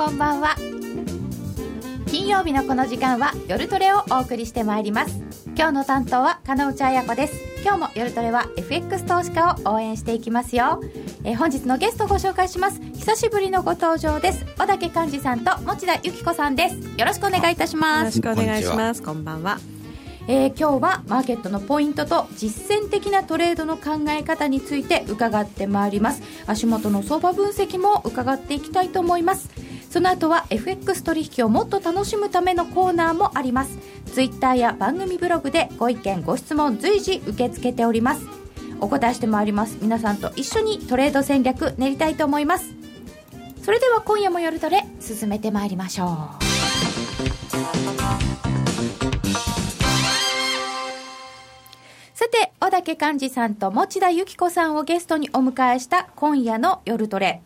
こんばんは。金曜日のこの時間は夜トレをお送りしてまいります。今日の担当は金内彩子です。今日も夜トレは FX 投資家を応援していきますよ、えー、本日のゲストをご紹介します。久しぶりのご登場です。小竹幹二さんと持田由紀子さんです。よろしくお願いいたします。よろしくお願いします。こんばんは。えー、今日はマーケットのポイントと実践的なトレードの考え方について伺ってまいります。足元の相場分析も伺っていきたいと思いますその後は FX 取引をもっと楽しむためのコーナーもあります。ツイッターや番組ブログでご意見ご質問随時受け付けております。お答えしてまいります。皆さんと一緒にトレード戦略練りたいと思います。それでは今夜も夜トレ進めてまいりましょう。さて、小竹幹二さんと持田由紀子さんをゲストにお迎えした今夜の夜トレ。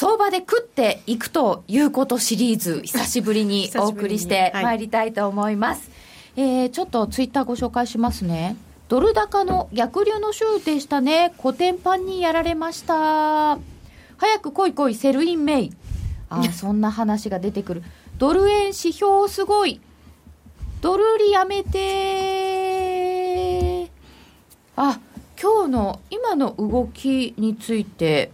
相場で食っていくということシリーズ、久しぶりに お送りしてまいりたいと思います。はい、えー、ちょっとツイッターご紹介しますね。ドル高の逆流の週でしたね。コテンパンにやられました。早く来い来い、 Sell in May。あ、そんな話が出てくる。ドル円指標すごい。ドル売りやめてあ今日の今の動きについて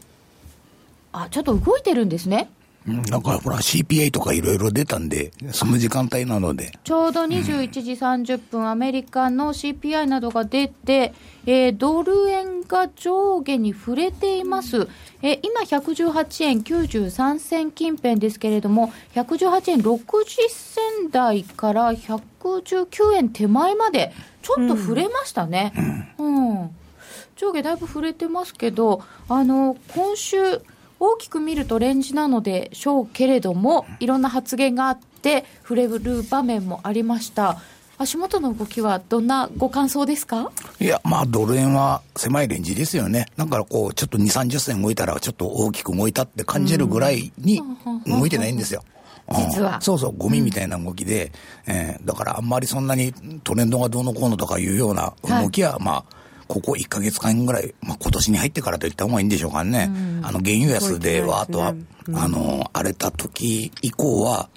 あちょっと動いてるんですねなんかほら CPI とかいろいろ出たんで、その時間帯なので。ちょうど21時30分、うん、アメリカの CPI などが出て、えー、ドル円が上下に触れています。えー、今118円93銭近辺ですけれども、118円60銭台から119円手前まで、ちょっと触れましたね。うん、うん、上下だいぶ触れてますけど、あの、今週、大きく見るとレンジなのでしょうけれども、いろんな発言があって、触れる場面もありました。足元の動きはどんなご感想ですか？いや、まあ、ドル円は狭いレンジですよね。だからこう、ちょっと2、30銭動いたら、ちょっと大きく動いたって感じるぐらいに動いてないんですよ。実は、そうそう、ゴミみたいな動きで、うん、えー、だからあんまりそんなにトレンドがどうのこうのとかいうような動きは、はい、まあ、ここ1か月間ぐらい、まあ、今年に入ってからと言った方がいいんでしょうかね。うん、あの、原油安でわーっと、ねうん、あの、荒れた時以降は、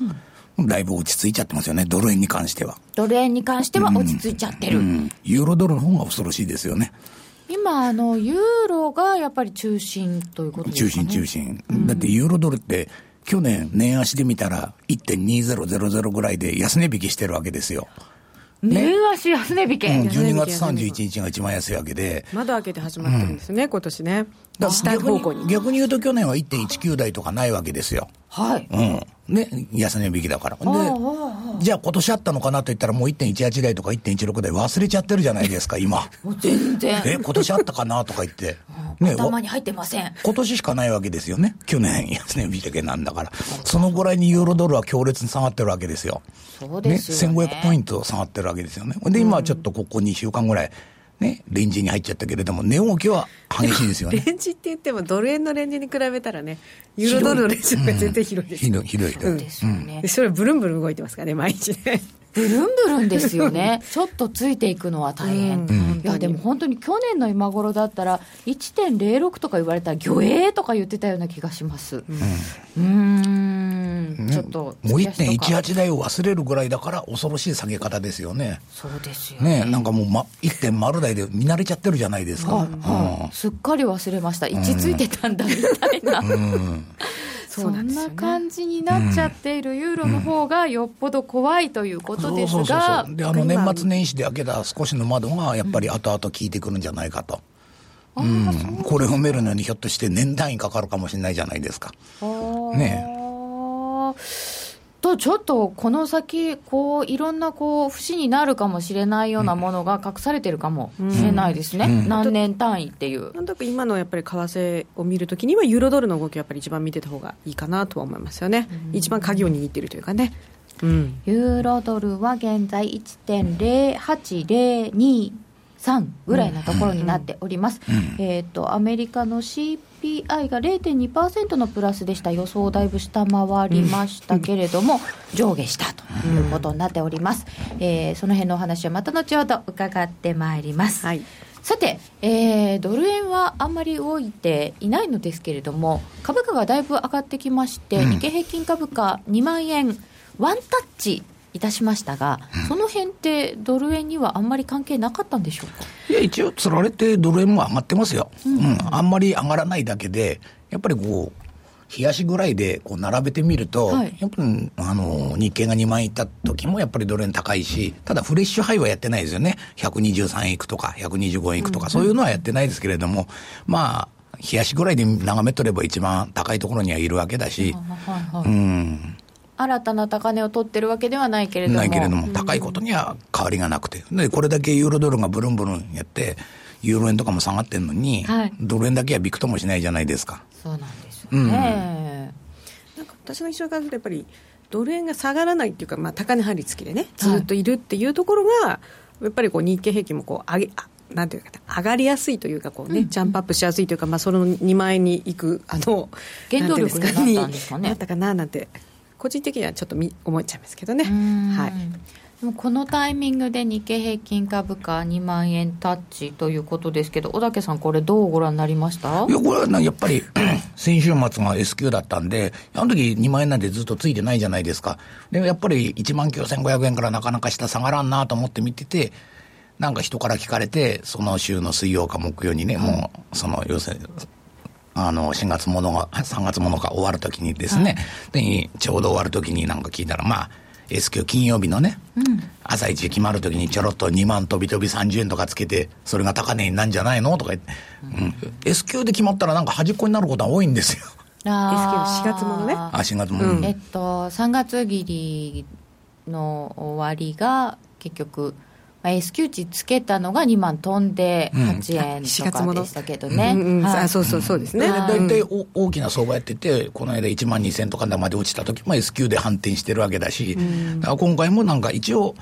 だいぶ落ち着いちゃってますよね、ドル円に関しては。ドル円に関しては落ち着いちゃってる。ユーロドルの方が恐ろしいですよね。今、あの、ユーロがやっぱり中心ということですか、ね、中心、中心。だってユーロドルって、去年、年足で見たら1.2000ぐらいで安値引きしてるわけですよ。年足安値引け、うん、12月31日が一番安いわけで窓開けて始まってるんですね、うん、今年ね。下方向に。逆に言うと去年は1.19台とかないわけですよはい、うんね、安値引きだから。で、じゃあ今年あったのかなと言ったらもう1.18台とか1.16台忘れちゃってるじゃないですか、今。全然。え、今年あったかなとか言って。ね、頭に入ってません。今年しかないわけですよね。去年安値引きなんだから。そのぐらいにユーロドルは強烈に下がってるわけですよ。そうですよね。ね1500ポイント下がってるわけですよね。で、今はちょっとここ2週間ぐらい、ね、レンジに入っちゃったけれども、値動きは激しいですよね。レンジって言っても、ドル円のレンジに比べたらね、ユーロドルのレンジが全然広いです、うん、広い、広い。そうですよね、それブルンブルン動いてますからね、毎日ね。ブルンブルンですよね、ちょっとついていくのは大変、うん、いやでも本当に去年の今頃だったら、1.06とか言われたら、魚影とか言ってたような気がします。うん、うん。ちょっともう1.18台を忘れるぐらいだから、恐ろしい下げ方ですよね。そうですよね。ねなんかもう、ま、1.0台で見慣れちゃってるじゃないですか。はいはい、すっかり忘れました、位置ついてたんだみたいな。うんそんな感じになっちゃっているユーロの方がよっぽど怖いということですが、であの年末年始で開けた少しの窓がやっぱり後々効いてくるんじゃないかと。うん、これを埋めるのにひょっとして年単位かかるかもしれないじゃないですか。ねとちょっとこの先こういろんなこう節になるかもしれないようなものが隠されてるかもしれないですね、うん、何年単位っていう。なんとなく今のやっぱり為替を見るときにはユーロドルの動きをやっぱり一番見てた方がいいかなとは思いますよね、うん、一番鍵を握っているというかね。うん、ユーロドルは現在1.0802 3ぐらいのところになっております、うん、えっ、ー、とアメリカの CPI が0.2%のプラスでした。予想をだいぶ下回りましたけれども、上下したということになっております、えー、その辺のお話はまた後ほど伺ってまいります、はい。さて、えー、ドル円はあんまり動いていないのですけれども、株価がだいぶ上がってきまして、うん、日経平均株価2万円、ワンタッチいたしましたが、うん、その辺ってドル円にはあんまり関係なかったんでしょうか？いや、一応、つられてドル円も上がってますよ、うん、うん、あんまり上がらないだけで、やっぱりこう、冷やしぐらいでこう並べてみると、はい、やっぱあの日経が2万円いった時もやっぱりドル円高いし、ただフレッシュハイはやってないですよね。123円いくとか、125円いくとか、そういうのはやってないですけれども、まあ、冷やしぐらいで眺めとれば一番高いところにはいるわけだし、うん。新たな高値を取ってるわけではないけれども。ないけれども、高いことには変わりがなくて。で、これだけユーロドルがブルンブルンやって、ユーロ円とかも下がってるのに、はい、ドル円だけはびくともしないじゃないですか。そうなんですよね。うん、なんか私の印象からするとやっぱりドル円が下がらないっていうか、まあ、高値張り付きでねずっといるっていうところが、はい、やっぱりこう日経平均もこう上げなんていうか上がりやすいというかこうね、うん、ジャンプアップしやすいというか、まあ、その2万円にいくあの原動力になったんですかねなったかななんて個人的にはちょっとみ思っちゃいますけどね。はいでもこのタイミングで日経平均株価2万円タッチということですけど、小竹さん、これ、どうご覧になりました？いや、これはやっぱり 先週末が S q だったんで、あの時2万円なんてずっとついてないじゃないですか。でもやっぱり1万9500円からなかなか下下がらんなと思って見てて、なんか人から聞かれて、その週の水曜か木曜にね、もう、その、要するに、あの、4月ものが、3月ものが終わるときにですね、で、ちょうど終わるときになんか聞いたら、まあ、S q 金曜日のね、うん、朝一決まるときにちょろっと2万飛び飛び30円とかつけて、それが高値になんじゃないのとか言って、うん、S q で決まったらなんか端っこになることは多いんですよ。あ S q 4月ものね。あ、4月もの。うん、えっと、3月切りの終わりが結局、まあ、S q 値つけたのが2万飛んで8円とかでしたけどね、うんうんはい、そうそうそうですね、大体大きな相場やっててこの間1万2000とかまで落ちた時も S q で反転してるわけだし、だから今回もなんか一応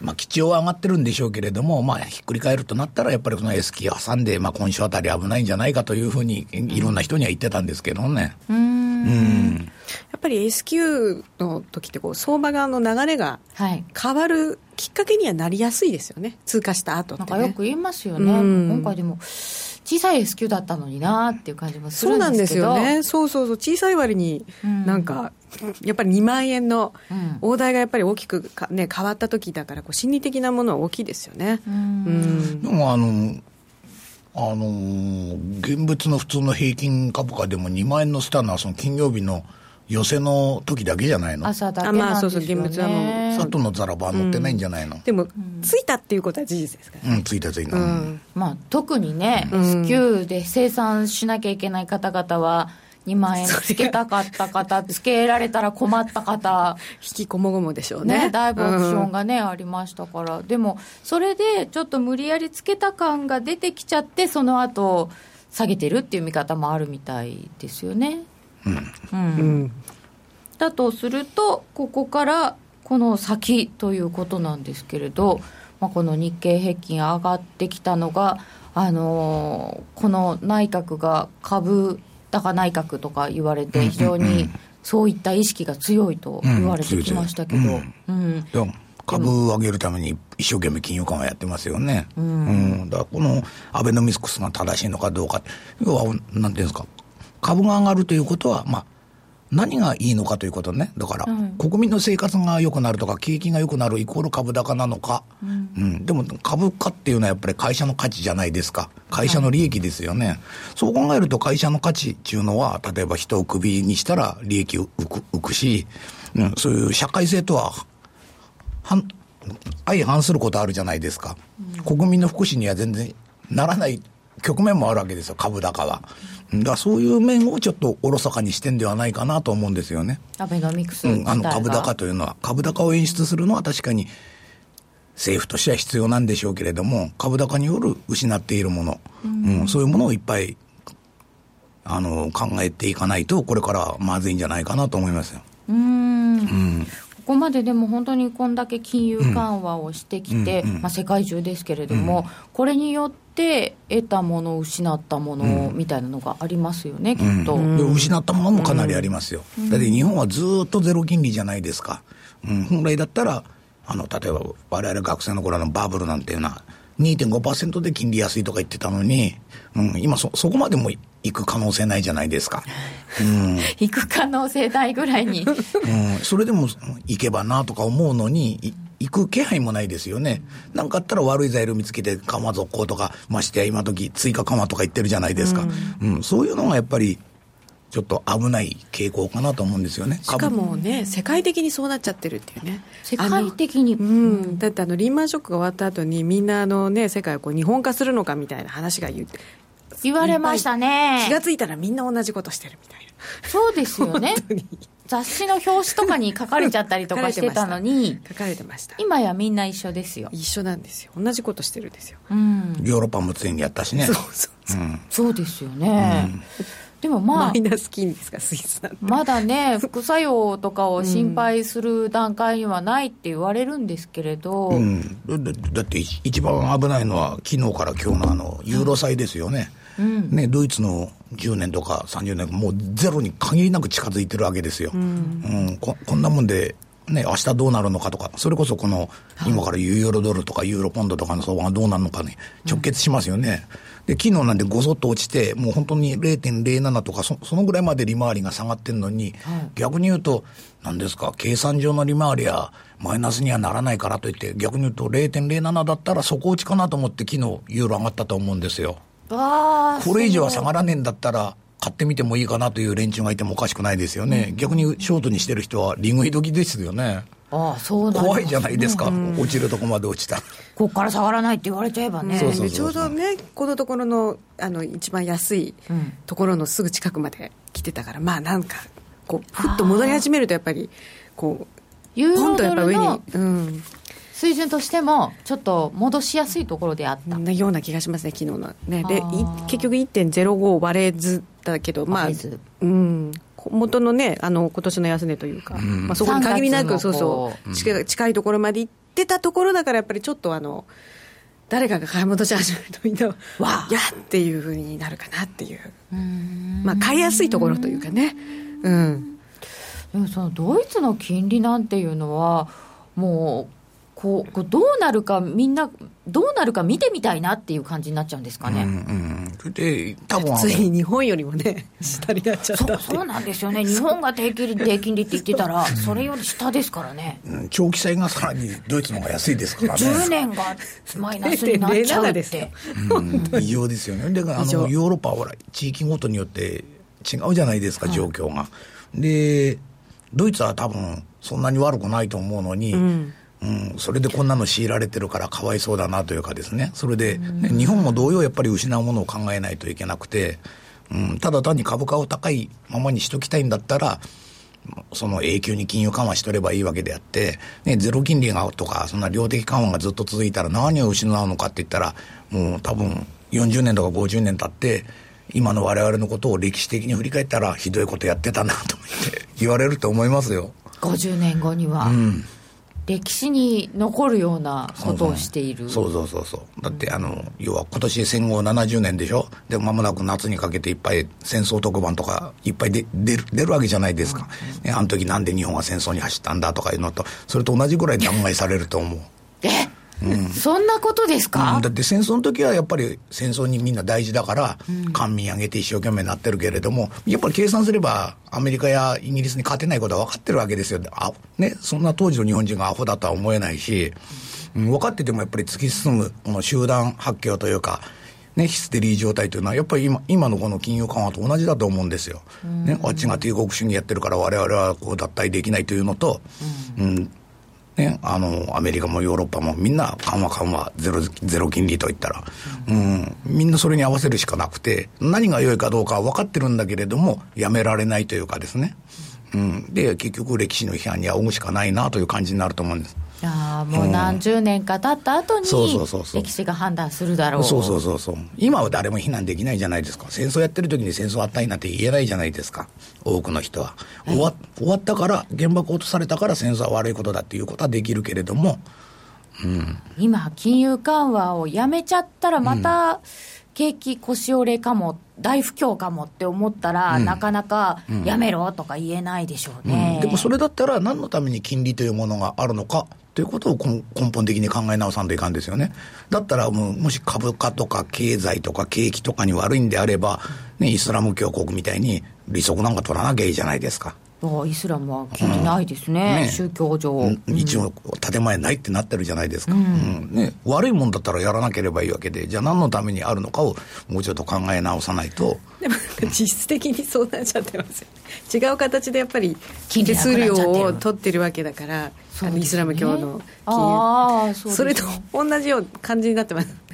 まあ、基調は上がってるんでしょうけれども、まあ、ひっくり返るとなったら、やっぱりこの S q 挟んで、まあ、今週あたり危ないんじゃないかというふうに、いろんな人には言ってたんですけどね。うん。うんぱり S q の時ってこう相場側の流れが変わるきっかけにはなりやすいですよね、通過した後って、ね、なんかよく言いますよね、今回でも小さい S q だったのになっていう感じもするんですけど。そうなんですよね、そうそうそう、小さい割に、なんか、やっぱり2万円の大台がやっぱり大きくか、ね、変わった時だからこう、心理的なものは大きいですよね。うん、でもあのあのー、現物の普通の平均株価でも2万円のスターのはその金曜日の寄せの時だけじゃないの？朝だけなんですよ、ね、まあ、そうそう現物はもう。里のザラバ乗ってないんじゃないの、うん、でも、ついたっていうことは事実ですから、ね、うんついたついた、うん、まあ、特にね、うん、S q で生産しなきゃいけない方々は2万円つけたかった方、つけられたら困った方、引きこもごもでしょうね。ねだいぶオプションがね、うん、ありましたから、でも、それでちょっと無理やりつけた感が出てきちゃって、その後下げてるっていう見方もあるみたいですよね。うん、うん、だとすると、ここからこの先ということなんですけれど、まあ、この日経平均上がってきたのが、あのー、この内閣が株高内閣とか言われて、非常にそういった意識が強いと言われてきましたけど。株を上げるために一生懸命金融緩和やってますよね。うん、うん、だからこのアベノミクスが正しいのかどうか。要は、なんていうんですか。株が上がるということは、まあ、何がいいのかということね。だから、うん、国民の生活が良くなるとか、景気が良くなるイコール株高なのか。うん、うん、でも、株価っていうのはやっぱり会社の価値じゃないですか。会社の利益ですよね。はい、そう考えると会社の価値っていうのは、例えば人をクビにしたら利益浮く浮くし、うん、そういう社会性とは、はん、相反することあるじゃないですか。国民の福祉には全然ならない局面もあるわけですよ、株高は。だからそういう面をちょっとおろそかにしてんではないかなと思うんですよね。アベノミクス、うん、あの株高というのは、株高を演出するのは確かに政府としては必要なんでしょうけれども、株高による失っているもの、うん、うん、そういうものをいっぱいあの考えていかないと、これからまずいんじゃないかなと思いますよ。うん。うん。ここまででも本当にこんだけ金融緩和をしてきて、うんうんうん、まあ、世界中ですけれども、これによって得たもの、失ったものみたいなのがありますよね、きっと、失ったものもかなりありますよ、だって日本はずっとゼロ金利じゃないですか、うん、本来だったら、あの例えば我々学生の頃のバブルなんていうのは、2.5%で金利安いとか言ってたのに、うん、今そ、そこまでも行く可能性ないじゃないですか。うん、行く可能性ないぐらいに。うん、それでも行けばなとか思うのに、行く気配もないですよね。なんかあったら悪い材料見つけて緩和続行とか、ましてや今時追加緩和とか言ってるじゃないですか。うん、うん、そういうのがやっぱり、ちょっと危ない傾向かなと思うんですよね。しかもね、世界的にそうなっちゃってるっていうね。世界的に？うん。だってあの、リーマンショックが終わった後に、みんなあのね、世界をこう日本化するのかみたいな話が言って。言われましたね。気が付いたらみんな同じことしてるみたいな。そうですよね。雑誌の表紙とかに書かれちゃったりとかしてたのに 書かれてました。今やみんな一緒ですよ。一緒なんですよ。同じことしてるんですよ、うん、ヨーロッパもついにやったしね。そうそうそう、うん、そうですよね、うん。でもまあ、マイナス金ですか、スイスまだね、副作用とかを心配する段階にはないって言われるんですけれど、うん、だだって一番危ないのは、昨日から今日のあのユーロ債ですよね。うん、ね、ドイツの10年とか30年、もうゼロに限りなく近づいてるわけですよ。うん、うん、ここんなもんでね、明日どうなるのかとか、それこそこの、今からユーロドルとかユーロポンドとかの相場がどうなるのかに直結しますよね。で、昨日なんでごそっと落ちて、もう本当に0.07とかそ、そのぐらいまで利回りが下がってるのに、はい、逆に言うと、何ですか、計算上の利回りはマイナスにはならないからといって、逆に言うと0.07だったら底落ちかなと思って、昨日ユーロ上がったと思うんですよ。これ以上は下がらねえんだったら、買ってみてもいいかなという連中がいてもおかしくないですよね、うん、逆にショートにしてる人は利食い時ですよね。ああそう怖いじゃないですか、うん、落ちるとこまで落ちたここから下がらないって言われちゃえばね。ちょうどねこのところのあの一番安いところのすぐ近くまで来てたから、まあなんかこうふっと戻り始めるとやっぱりこうポンとやっぱ上に、うん、水準としても、ちょっと戻しやすいところであった。なような気がしますね、昨日の。ね、で結局1.05割れずだけど、まあ、うん、元のね、あの今年の安値というか、うん、まあ、そこに限りなく、そうそう、近い近いところまで行ってたところだから、やっぱりちょっとあの、誰かが買い戻し始めるとみんなわやっていうふうになるかなっていう。まあ買いやすいところというかね。うん。でもそのドイツの金利なんていうのはもうこうどうなるか、みんな、どうなるか見てみたいなっていう感じになっちゃうんですかね。うんうん、で多分ついに日本よりもね、下になっちゃった。そうなんですよね、日本が低金利、低金利って言ってたら、それより下ですからね、うん、長期債がさらにドイツの方が安いですからね、10年がマイナスになっちゃうって、うん、異常ですよね、であのヨーロッパはほら、地域ごとによって違うじゃないですか、状況が。はい、でドイツは多分そんなに悪くないと思うのに、うんうん、それでこんなの強いられてるからかわいそうだなというかですね、それで、ね、日本も同様やっぱり失うものを考えないといけなくて、うん、ただ単に株価を高いままにしときたいんだったら、その永久に金融緩和しとればいいわけであって、ね、ゼロ金利がとか、そんな量的緩和がずっと続いたら何を失うのかって言ったら、もう多分40年とか50年経って、今の我々のことを歴史的に振り返ったら、ひどいことやってたなと思って言われると思いますよ。50年後には。うん歴史に残るようなことをしている。そうそうそうそう。だってあの要は今年戦後70年でしょ？でまもなく夏にかけていっぱい戦争特番とかいっぱいで出る出るわけじゃないですか、ね、あの時なんで日本は戦争に走ったんだとかいうのとそれと同じぐらい弾劾されると思う。え？うん、そんなことですか、うん、だって戦争の時はやっぱり戦争にみんな大事だから、官民挙げて一生懸命なってるけれども、やっぱり計算すれば、アメリカやイギリスに勝てないことは分かってるわけですよ。あね、そんな当時の日本人がアホだとは思えないし、うん、分かっててもやっぱり突き進む、この集団発狂というか、ね、ヒステリー状態というのは、やっぱり今今のこの金融緩和と同じだと思うんですよ。ね、あっちが帝国主義やってるから、われわれはこう脱退できないというのと、うん、うんね、あの、アメリカもヨーロッパもみんな緩和緩和、ゼロ、ゼロ金利といったら、うん、みんなそれに合わせるしかなくて、何が良いかどうかは分かってるんだけれども、やめられないというかですね。うん、で、結局歴史の批判に仰ぐしかないなという感じになると思うんです。あもう何十年か経った後に、歴史が判断するだろう。そうそうそうそう。今は誰も非難できないじゃないですか。戦争やってる時に戦争あったいなんて言えないじゃないですか。多くの人は、終わ終わったから原爆落とされたから戦争は悪いことだっていうことはできるけれども今、金融緩和をやめちゃったら、また景気腰折れかも、大不況かもって思ったら、なかなかやめろとか言えないでしょうね、でもそれだったら、何のために金利というものがあるのかということを根本的に考え直さんといかんですよね。だったらもう、もし株価とか経済とか景気とかに悪いんであれば、ね、イスラム教国みたいに利息なんか取らなきゃいいじゃないですか。イスラムは聞いてないですね、うん。ね。宗教上、うん、一応、建前ないってなってるじゃないですか、うん、ね、悪いもんだったらやらなければいいわけで、じゃあ、何のためにあるのかをもうちょっと考え直さないと。でも、実質的にそうなっちゃってます違う形でやっぱり、手数料を取ってるわけだから、ね、イスラム教の金融。そ,、それと同じような感じになってます。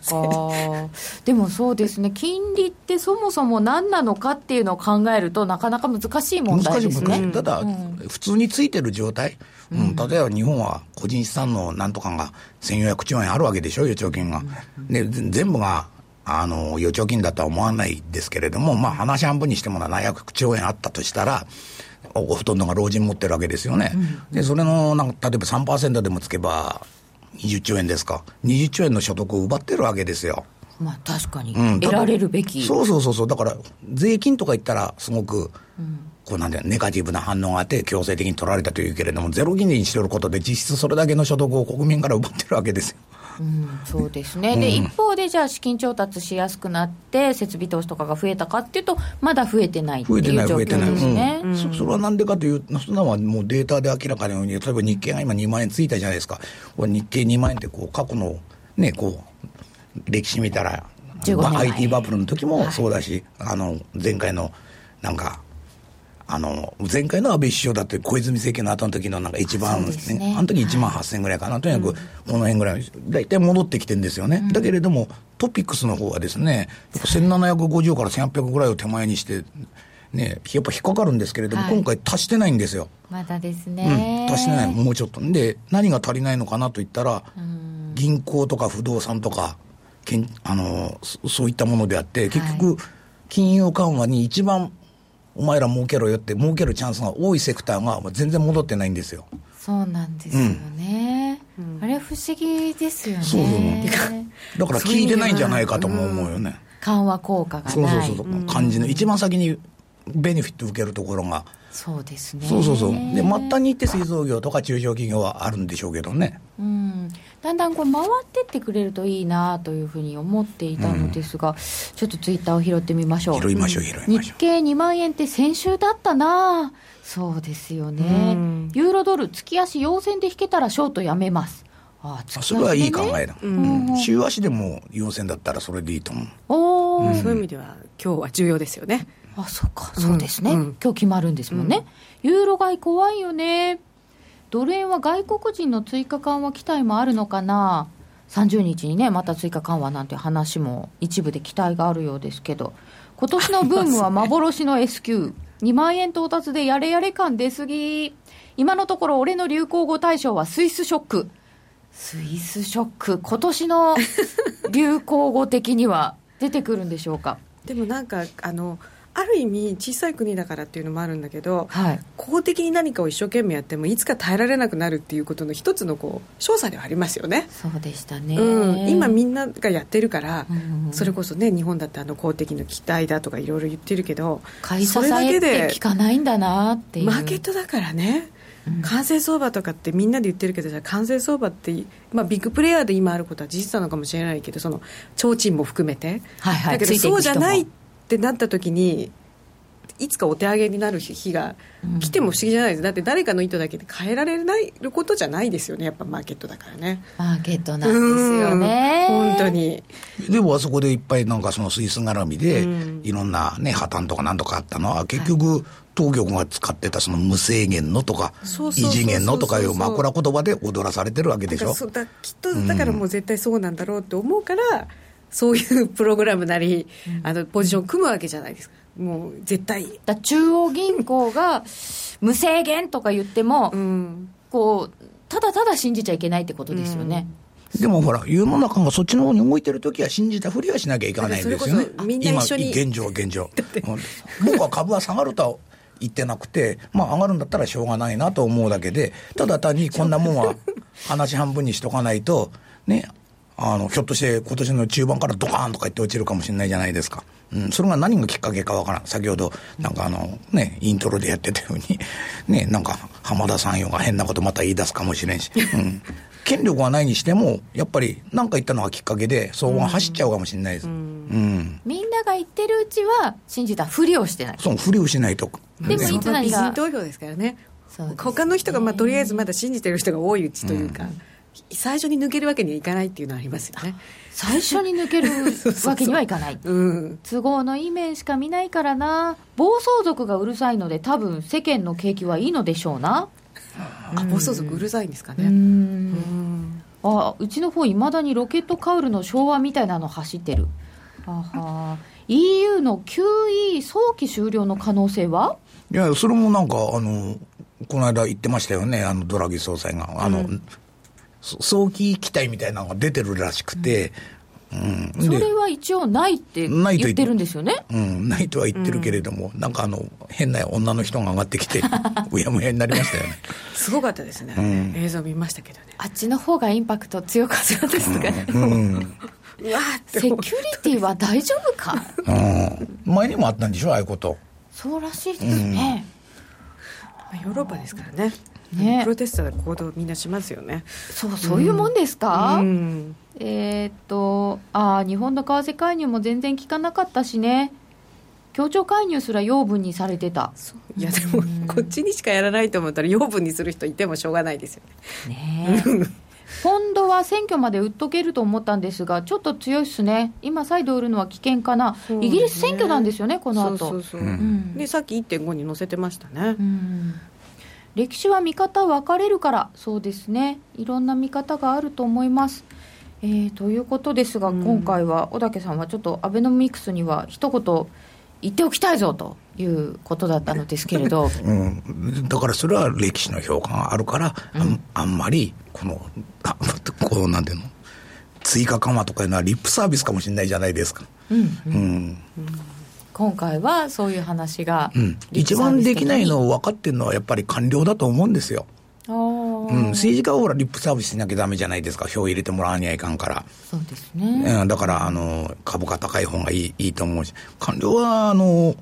そうか。でもそうですね、金利ってそもそも何なのかっていうのを考えると、なかなか難しい問題ですね。ただ、うん、普通についてる状態、うん、例えば日本は個人資産のなんとかが1400兆円あるわけでしょ、預貯金が。で全部があの預貯金だとは思わないですけれども、まあ、話半分にしても700兆円あったとしたら、ほとんどが老人持ってるわけですよね。うん、でそれのなんか例えば3%でもつけば、20兆円ですか、20兆円の所得を奪ってるわけですよ。まあ確かに、うん、得られるべき。そうそうそうそう、だから税金とか言ったら、すごく、うん、こうなんで、ネガティブな反応があって、強制的に取られたというけれども、ゼロ金利にしてることで、実質それだけの所得を国民から奪ってるわけですよ。うん、そうですね、で、一方で、じゃあ、資金調達しやすくなって、設備投資とかが増えたかっていうと、まだ増えてないっていう状況ですね、うん、そそれはなんでかというと、そんなのはもうデータで明らかに、例えば日経が今2万円ついたじゃないですか、日経2万円ってこう過去の、ね、こう歴史見たら、IT バブルの時もそうだし、はい、あの前回のなんか、あの、前回の安倍首相だって小泉政権の後の時のなんか一番、ね、ね。あの時1万8000ぐらいかな、とにかくこの辺ぐらい、大体戻ってきてるんですよね。だけれども、トピックスの方はですね、やっぱ1750から1800ぐらいを手前にして、ね、やっぱ引っかかるんですけれども、はい、今回足してないんですよ。まだですね。うん、足してない、もうちょっと。で、何が足りないのかなといったら、銀行とか不動産とか、けんあのそういったものであって、結局、金融緩和に一番お前ら儲けろよって儲けるチャンスが多いセクターが全然戻ってないんですよ。そうなんですよね。うん、あれ不思議ですよね。そうだから効いてないんじゃないかとも思うよね。緩和効果がそうそうそう、感じの一番先にベネフィット受けるところが。そうですね。そうそうそう。で、末端に行って製造業とか中小企業はあるんでしょうけどね。うん。だんだんこう回ってってくれるといいなというふうに思っていたのですが、うん、ちょっとツイッターを拾ってみましょう。拾いましょう、拾いましょう。日経2万円って先週だったなそうですよね。うん、ユーロドル、月足陽線で引けたらショートやめます。ああ、ね、それはいい考えだ、うん、週足でも陽線だったらそれでいいと思うお、うん、そういう意味では今日は重要ですよねあそうかそうですね、うん、今日決まるんですもんね、ユーロ買い怖いよね。ドル円は外国人の追加緩和期待もあるのかな、30日にね、また追加緩和なんて話も一部で期待があるようですけど、今年のブームは幻の S q 2万円到達でやれやれ感出すぎ、今のところ俺の流行語大賞はスイスショック。スイスショック、今年の 流行語的には出てくるんでしょうか。でもなんかあのある意味小さい国だからっていうのもあるんだけど、はい、公的に何かを一生懸命やってもいつか耐えられなくなるっていうことの一つのこう調査ではありますよね。そうでしたね、うん、今みんながやってるから、うん、それこそね日本だってあの公的の期待だとかいろいろ言ってるけど買い支えて聞かないんだなっていう。マーケットだからね。完成相場とかってみんなで言ってるけどじゃ完成相場って、まあ、ビッグプレーヤーで今あることは事実なのかもしれないけどその提灯も含めて、はいはい、だけどそうじゃないってなった時にいつかお手上げになる日が来ても不思議じゃないです、だって誰かの意図だけで変えられないことじゃないですよね。やっぱマーケットだからね。マーケットなんですよね。本当に。でもあそこでいっぱいなんかそのスイス絡みでいろんなね破綻とかなんとかあったのは結局、当局が使ってたその無制限のとか異次元のとかいう枕言葉で踊らされてるわけでしょ。だきっとだからもう絶対そうなんだろうって思うから、そういうプログラムなり、あのポジションを組むわけじゃないですか。もう絶対だ中央銀行が無制限とか言っても、うん、こうただただ信じちゃいけないってことですよね。うん、でもほら、世の中がそっちの方に動いてるときは信じたふりはしなきゃいけないんですよね。今、現状、現状。僕は株は下がるとは言ってなくて、まあ上がるんだったらしょうがないなと思うだけで、ただ単にこんなもんは話半分にしとかないと、ね、あの、ひょっとして今年の中盤からドカーンとか言って落ちるかもしれないじゃないですか。うん、それが何がきっかけかわからん。先ほど、なんかあの、ね、イントロでやってたように、ね、なんか、浜田さんよが変なことまた言い出すかもしれんし、うん。権力はないにしても、やっぱり何か言ったのがきっかけで、相場が走っちゃうかもしれないです。うん。うん、みんなが言ってるうちは、信じたふりをしてない。そう、ふりをしないと。でも、いつ何が。投票ですからね。ね他の人が、まあ、とりあえずまだ信じてる人が多いうちというか。うん最初に抜けるわけにはいかないっていうのはありますよね。最初に抜ける わけにはいかない。うん、都合のいい面しか見ないからな。暴走族がうるさいので多分世間の景気はいいのでしょうな。あ暴走族うるさいんですかね。うん。あうちの方いまだにロケットカウルの昭和みたいなの走ってる。は。は EU の QE 早期終了の可能性は？いやそれもなんかあのこの間言ってましたよね。あのドラギ総裁が。あの、うん早期期待みたいなのが出てるらしくて、うん、それは一応ないって言ってるんですよね？うん、ないとは言ってるけれども、うん、なんかあの、変な女の人が上がってきて、うやむやになりましたよね。すごかったですね、うん、映像見ましたけどね。あっちの方がインパクト強かったですかね？うん、うわセキュリティは大丈夫か、うん、前にもあったんでしょ、ああいうこと。そうらしいですね。ヨーロッパですからね。ね、プロテストで行動みんなしますよね。そうそういうもんですか、うん、えー、っとあ日本の為替介入も全然効かなかったしね。協調介入すら養分にされてた。いやでも、こっちにしかやらないと思ったら養分にする人いてもしょうがないですよね。ねポンドは選挙まで売っとけると思ったんですが、ちょっと強いっすね、今、再度売るのは危険かな、ね、イギリス選挙なんですよね、この後。そうそうそう、うん、でさっき1.5に載せてましたね。うん歴史は見方分かれるからそうですね。いろんな見方があると思います。えー、ということですが、うん、今回は小竹さんはちょっとアベノミクスには一言言っておきたいぞということだったのですけれど、うん、だからそれは歴史の評価があるから、うん、あんまりこのあこうなんていうの？追加緩和とかいうのはリップサービスかもしれないじゃないですか。うん、うん今回はそういう話が、うん、一番できないのを分かってるのはやっぱり官僚だと思うんですよ。うん、政治家はほら、リップサービスしなきゃだめじゃないですか、票入れてもらわにはいかんから、そうですね、だからあの株価高い方がいいいいと思うし、官僚はあの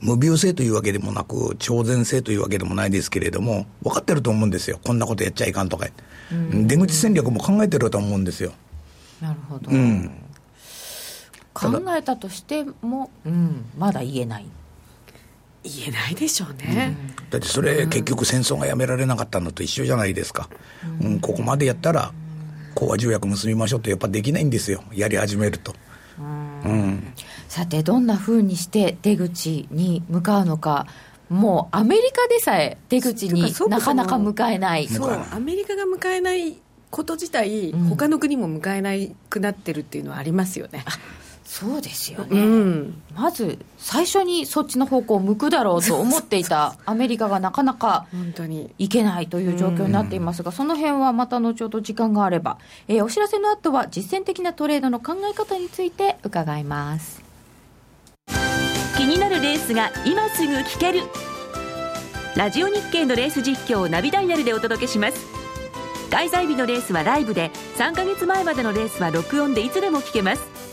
無病性というわけでもなく、超然性というわけでもないですけれども、分かってると思うんですよ、こんなことやっちゃいかんとか、出口戦略も考えてると思うんですよ。なるほど、うん考えたとしても、うん、まだ言えない。言えないでしょうね、うん、だってそれ、結局戦争がやめられなかったのと一緒じゃないですか、うん、うん、ここまでやったら講和条約結びましょうってやっぱできないんですよ。やり始めると、うん、さてどんなふうにして出口に向かうのかもうアメリカでさえ出口になかなか向かえない。そうアメリカが迎えないこと自体、うん、他の国も迎えなくなってるっていうのはありますよね。そうですよね、うん、まず最初にそっちの方向を向くだろうと思っていたアメリカがなかなかいけないという状況になっていますが、その辺はまた後ほど時間があれば、えー、お知らせの後は実践的なトレードの考え方について伺います。気になるレースが今すぐ聞ける。ラジオ日経のレース実況をナビダイヤルでお届けします。開催日のレースはライブで3か月前までのレースは録音でいつでも聞けます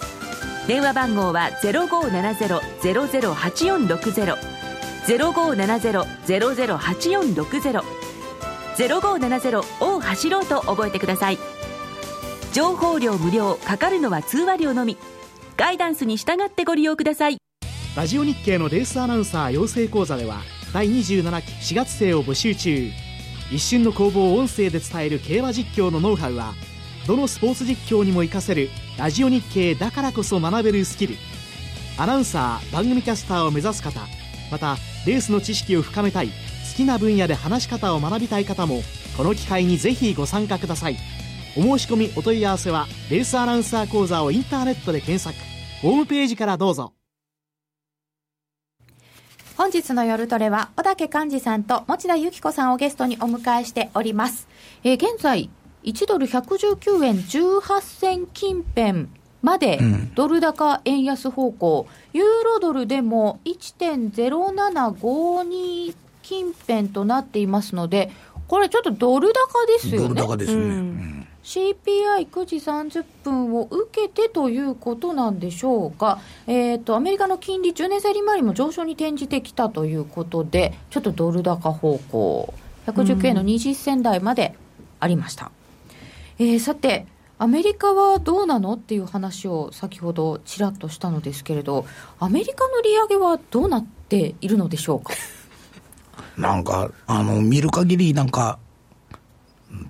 電話番号は0570-008460 0570-008460 0570を走ろうと覚えてください。情報量無料かかるのは通話料のみ。ガイダンスに従ってご利用ください。ラジオ日経のレースアナウンサー養成講座では第27期4月生を募集中。一瞬の攻防を音声で伝える競馬実況のノウハウはどのスポーツ実況にも活かせるラジオ日経だからこそ学べるスキル。アナウンサー番組キャスターを目指す方またレースの知識を深めたい好きな分野で話し方を学びたい方もこの機会にぜひご参加ください。お申し込みお問い合わせはレースアナウンサー講座をインターネットで検索。ホームページからどうぞ。本日の夜トレは小竹寛治さんと持田由紀子さんをゲストにお迎えしております、えー、現在1ドル119円18銭近辺までドル高円安方向、うん、ユーロドルでも1.0752近辺となっていますので、これちょっとドル高ですよね。ドル高ですね。うん CPI9 時30分を受けてということなんでしょうか、えーと、アメリカの金利、10年債利回りも上昇に転じてきたということで、ちょっとドル高方向、119円の20銭台までありました。うん、えー、さて、アメリカはどうなのっていう話を先ほどちらっとしたのですけれど、アメリカの利上げはどうなっているのでしょうか？なんか、あの、見る限り、なんか、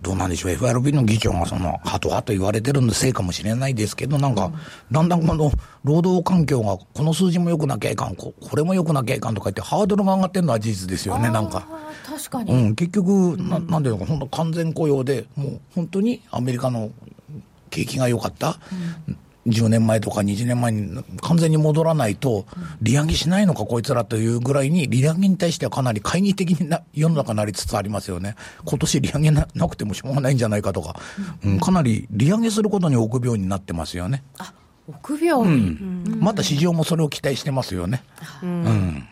どうなんでしょう、FRB の議長がその、ハトハト言われてるのせいかもしれないですけど、なんか、だんだんこの労働環境が、この数字も良くなきゃいかん、ここれも良くなきゃいかんとか言って、ハードルが上がってるのは事実ですよね、なんか。確かに。うん、結局、ななんていうのか、本当完全雇用で、もう本当にアメリカの景気が良かった。うん10年前とか20年前に完全に戻らないと、利上げしないのか、こいつらというぐらいに、利上げに対してはかなり懐疑的にな世の中になりつつありますよね。今年利上げなくてもしょうがないんじゃないかとか、うん、かなり利上げすることに臆病になってますよね。あ臆病、うん、また市場もそれを期待してますよね。うん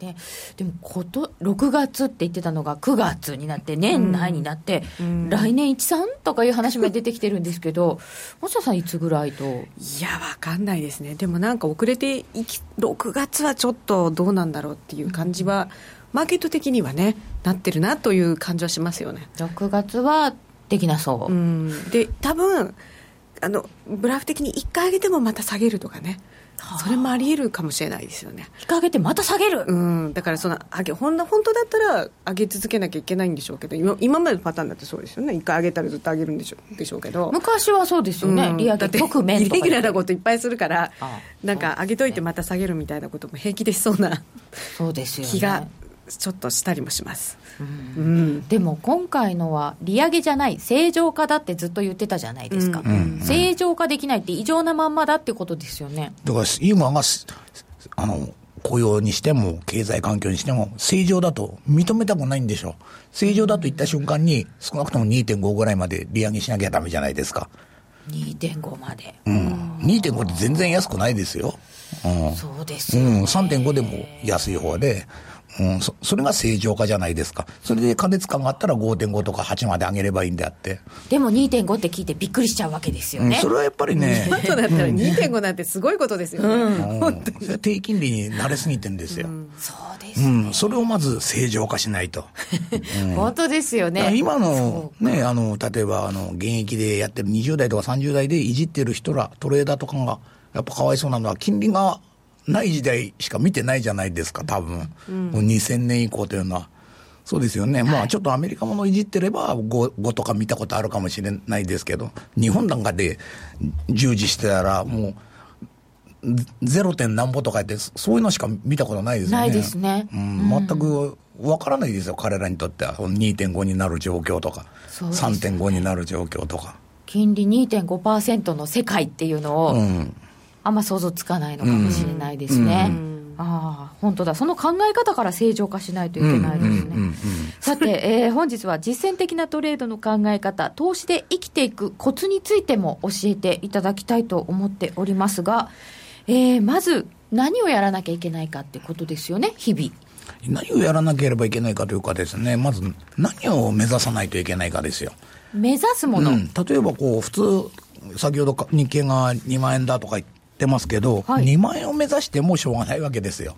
ね、でもこと、6月って言ってたのが9月になって、年内になって、うん、来年1、3とかいう話も出てきてるんですけど、松田さん、いつぐらいと？いや、わかんないですね、でもなんか遅れていき、6月はちょっとどうなんだろうっていう感じは、マーケット的にはね、なってるなという感じはしますよね。6月はできなそう。うん、で多分あのブラフ的に1回上げてもまた下げるとかね。それもありえるかもしれないですよね。引っ上げてまた下げる、うん、だからその上げ本本当だったら上げ続けなきゃいけないんでしょうけど今今までのパターンだってそうですよね。一回上げたらずっと上げるんでしょでしょうけど。昔はそうですよね、うん、利上げ局面とかイレギュラーなこといっぱいするからなんか上げといてまた下げるみたいなことも平気でしそうなそうですよ、ね、気がちょっとしたりもします、うん、でも今回のは利上げじゃない正常化だってずっと言ってたじゃないですか、うん、正常化できないって異常なまんまだってことですよね。だから今があの雇用にしても経済環境にしても正常だと認めたくないんでしょう。正常だと言った瞬間に少なくとも2.5ぐらいまで利上げしなきゃだめじゃないですか。2.5まで、うん、2.5って全然安くないですよ、うん、そうですよ、ね、うん、3.5でも安い方でうん、そそれが正常化じゃないですか、それで過熱感があったら5.5とか8まで上げればいいんであって。でも2.5って聞いてびっくりしちゃうわけですよね。うん、それはやっぱりね。だったら2.5なんてすごいことですよね。うん、低金利に慣れすぎてんですよ。そうです、ね、うん。それをまず正常化しないと。本当ですよね。今の、ね、あの、例えば、あの、現役でやってる20代とか30代でいじってる人ら、トレーダーとかが、やっぱかわいそうなのは、金利がない時代しか見てないじゃないですか、多分。うん、もう2000年以降というのは。そうですよね。まあちょっとアメリカものいじってれば 5, 5とか見たことあるかもしれないですけど、日本なんかで従事してたらもう、ゼロ点なんぼとか言って、そういうのしか見たことないですよね。ないですね。うん、全くわからないですよ、彼らにとっては。2.5になる状況とか、3.5になる状況とか。金利2.5%の世界っていうのを、うんあんま想像つかないのかもしれないですね。ああ本当だ、その考え方から正常化しないといけないですね。さて、えー、本日は実践的なトレードの考え方、投資で生きていくコツについても教えていただきたいと思っておりますが、えー、まず何をやらなきゃいけないかってことですよね、日々。何をやらなければいけないかというかですね、まず何を目指さないといけないかですよ。目指すもの、うん、例えばこう、普通、先ほど日経が2万円だとか言って、ってますけど、はい、2万円を目指してもしょうがないわけですよ。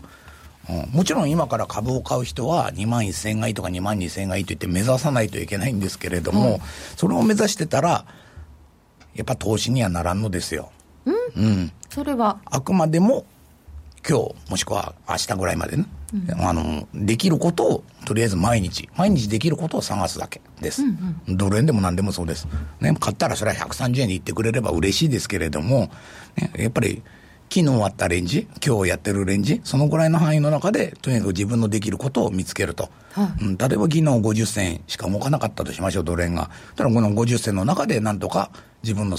うん、もちろん今から株を買う人は2万1000円がいいとか2万2000円がいいと言って目指さないといけないんですけれども、うん、それを目指してたら、やっぱ投資にはならんのですよ。うん、うん、それは？あくまでも今日もしくは明日ぐらいまでね、うん、あのできることをとりあえず毎日毎日できることを探すだけです、うんうん、ドル円でも何でもそうです、ね、買ったらそれは130円で言ってくれれば嬉しいですけれども、ね、やっぱり昨日あったレンジ、今日やってるレンジ、そのぐらいの範囲の中で、とにかく自分のできることを見つけると。はい、うん、例えば昨日50銭しか動かなかったとしましょう、ドル円が。ただこの50銭の中でなんとか自分の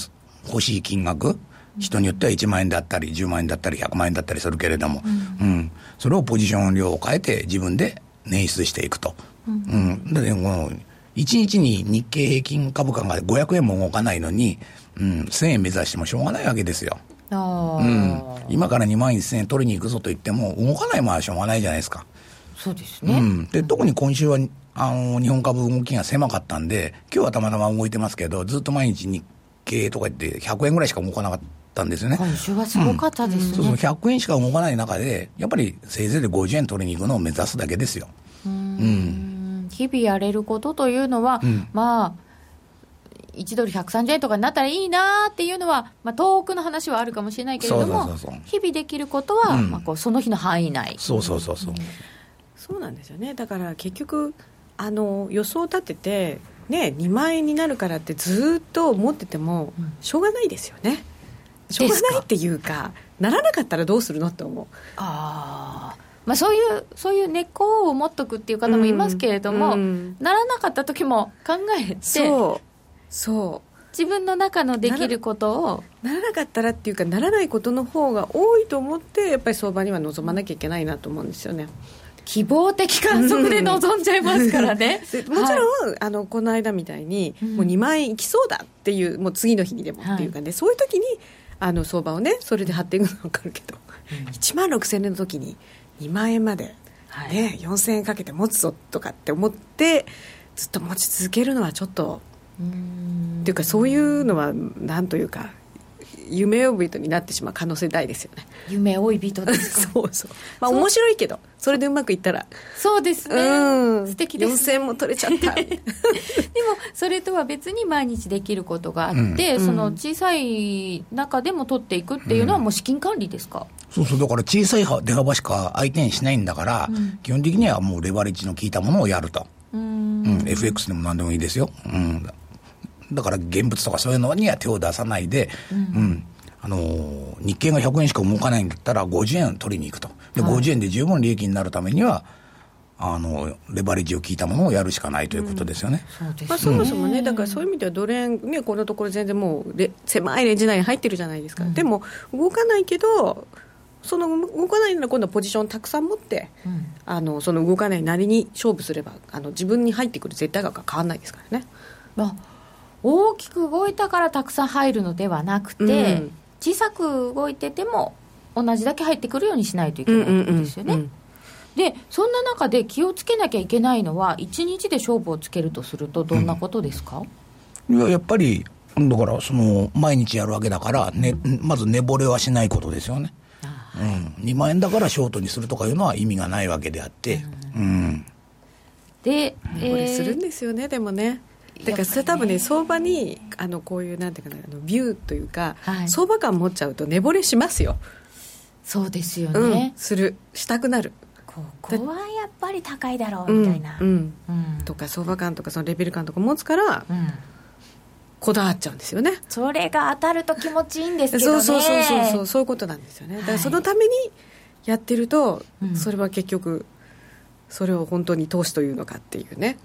欲しい金額、人によっては1万円だったり、10万円だったり、100万円だったりするけれども、うん、うん、それをポジション量を変えて自分で捻出していくと。うん、うん、でこの1日に日経平均株価が500円も動かないのに、うん、1000円目指してもしょうがないわけですよ。うん、今から2万1000円取りに行くぞと言っても、動かないものはしょうがないじゃないですか。そうですね、うん、で特に今週はあの、日本株動きが狭かったんで、今日はたまたま動いてますけど、ずっと毎日日経とか言って100円ぐらいしか動かなかったんですよね。今週はすごかったですね。そうそう、100円しか動かない中で、やっぱりせいぜいで50円取りに行くのを目指すだけですよ。うん日々やれることというのは、うんまあ、1ドル130円とかになったらいいなっていうのは、まあ、遠くの話はあるかもしれないけれども、そうそうそう日々できることは、うん。まあ、こうその日の範囲内。そうそうそうそう。そうなんですよね。だから結局あの予想を立てて、ね、2万円になるからってずっと思っててもうん。しょうがないですよね。しょうがないっていうかならなかったらどうするのって思う。あー。まあ、そういうそういう根っこを持っとくっていう方もいますけれども、うん。うんならなかった時も考えてそう。自分の中のできることを。ならなかったらっていうかならないことの方が多いと思ってやっぱり相場には臨まなきゃいけないなと思うんですよね。希望的観測で臨んじゃいますからね。でもちろん、はい。あのこの間みたいに、うん。もう2万円いきそうだっていうもう次の日にでもっていうかね、そういう時にあの相場をねそれで張っていくのは分かるけど、1万6000円の時に2万円まで、はい。ね4000円かけて持つぞとかって思ってずっと持ち続けるのはちょっとうんっていうかそういうのはなんというか夢追い人になってしまう可能性大ですよね。夢追い人ですか？そうそう。まあ面白いけどそれでうまくいったら。そうですね、うん。素敵です4000円も取れちゃった。でもそれとは別に毎日できることがあって、うん。その小さい中でも取っていくっていうのはもう資金管理ですか、そうそう、だから小さい出幅しか相手にしないんだから、基本的にはもうレバレッジの効いたものをやると。うん。うん、FX でも何でもいいですよ。うん。だから現物とかそういうのには手を出さないで、うん。あのー日経が100円しか動かないんだったら50円取りに行くと。で、50円で十分利益になるためには、あの、レバレッジを効いたものをやるしかないということですよね。そうですねまあ、そもそもね、だからそういう意味ではドル円、ね、このところ全然もうレ狭いレンジ内に入ってるじゃないですか、でも動かないけど、その動かないなら今度はポジションたくさん持って、うんあのその動かないなりに勝負すればあの自分に入ってくる絶対額は変わらないですからね。まあ、大きく動いたからたくさん入るのではなくて、うん。小さく動いてても同じだけ入ってくるようにしないといけないんですよね、うん。でそんな中で気をつけなきゃいけないのは1日で勝負をつけるとするとどんなことですか、いや、やっぱり、だから、その、毎日やるわけだから、ね、まず寝惚れはしないことですよね。うん。2万円だからショートにするとかいうのは意味がないわけであって、うん。で、これするんえーですよね、でもね。だからそれ多分ね相場にあのこういうなんていうかなあのビューというか、はい。相場感持っちゃうと寝惚れしますよ、そうですようんね、する。したくなる。ここはやっぱり高いだろうみたいな、うんうん。うん。とか相場感とかそのレベル感とか持つからうん。こだわっちゃうんですよね。それが当たると気持ちいいんですけどね。そうそうそうそうそうそういうことなんですよね。だかはいらそのためにやってると、うん。それは結局それを本当に投資というのかっていうね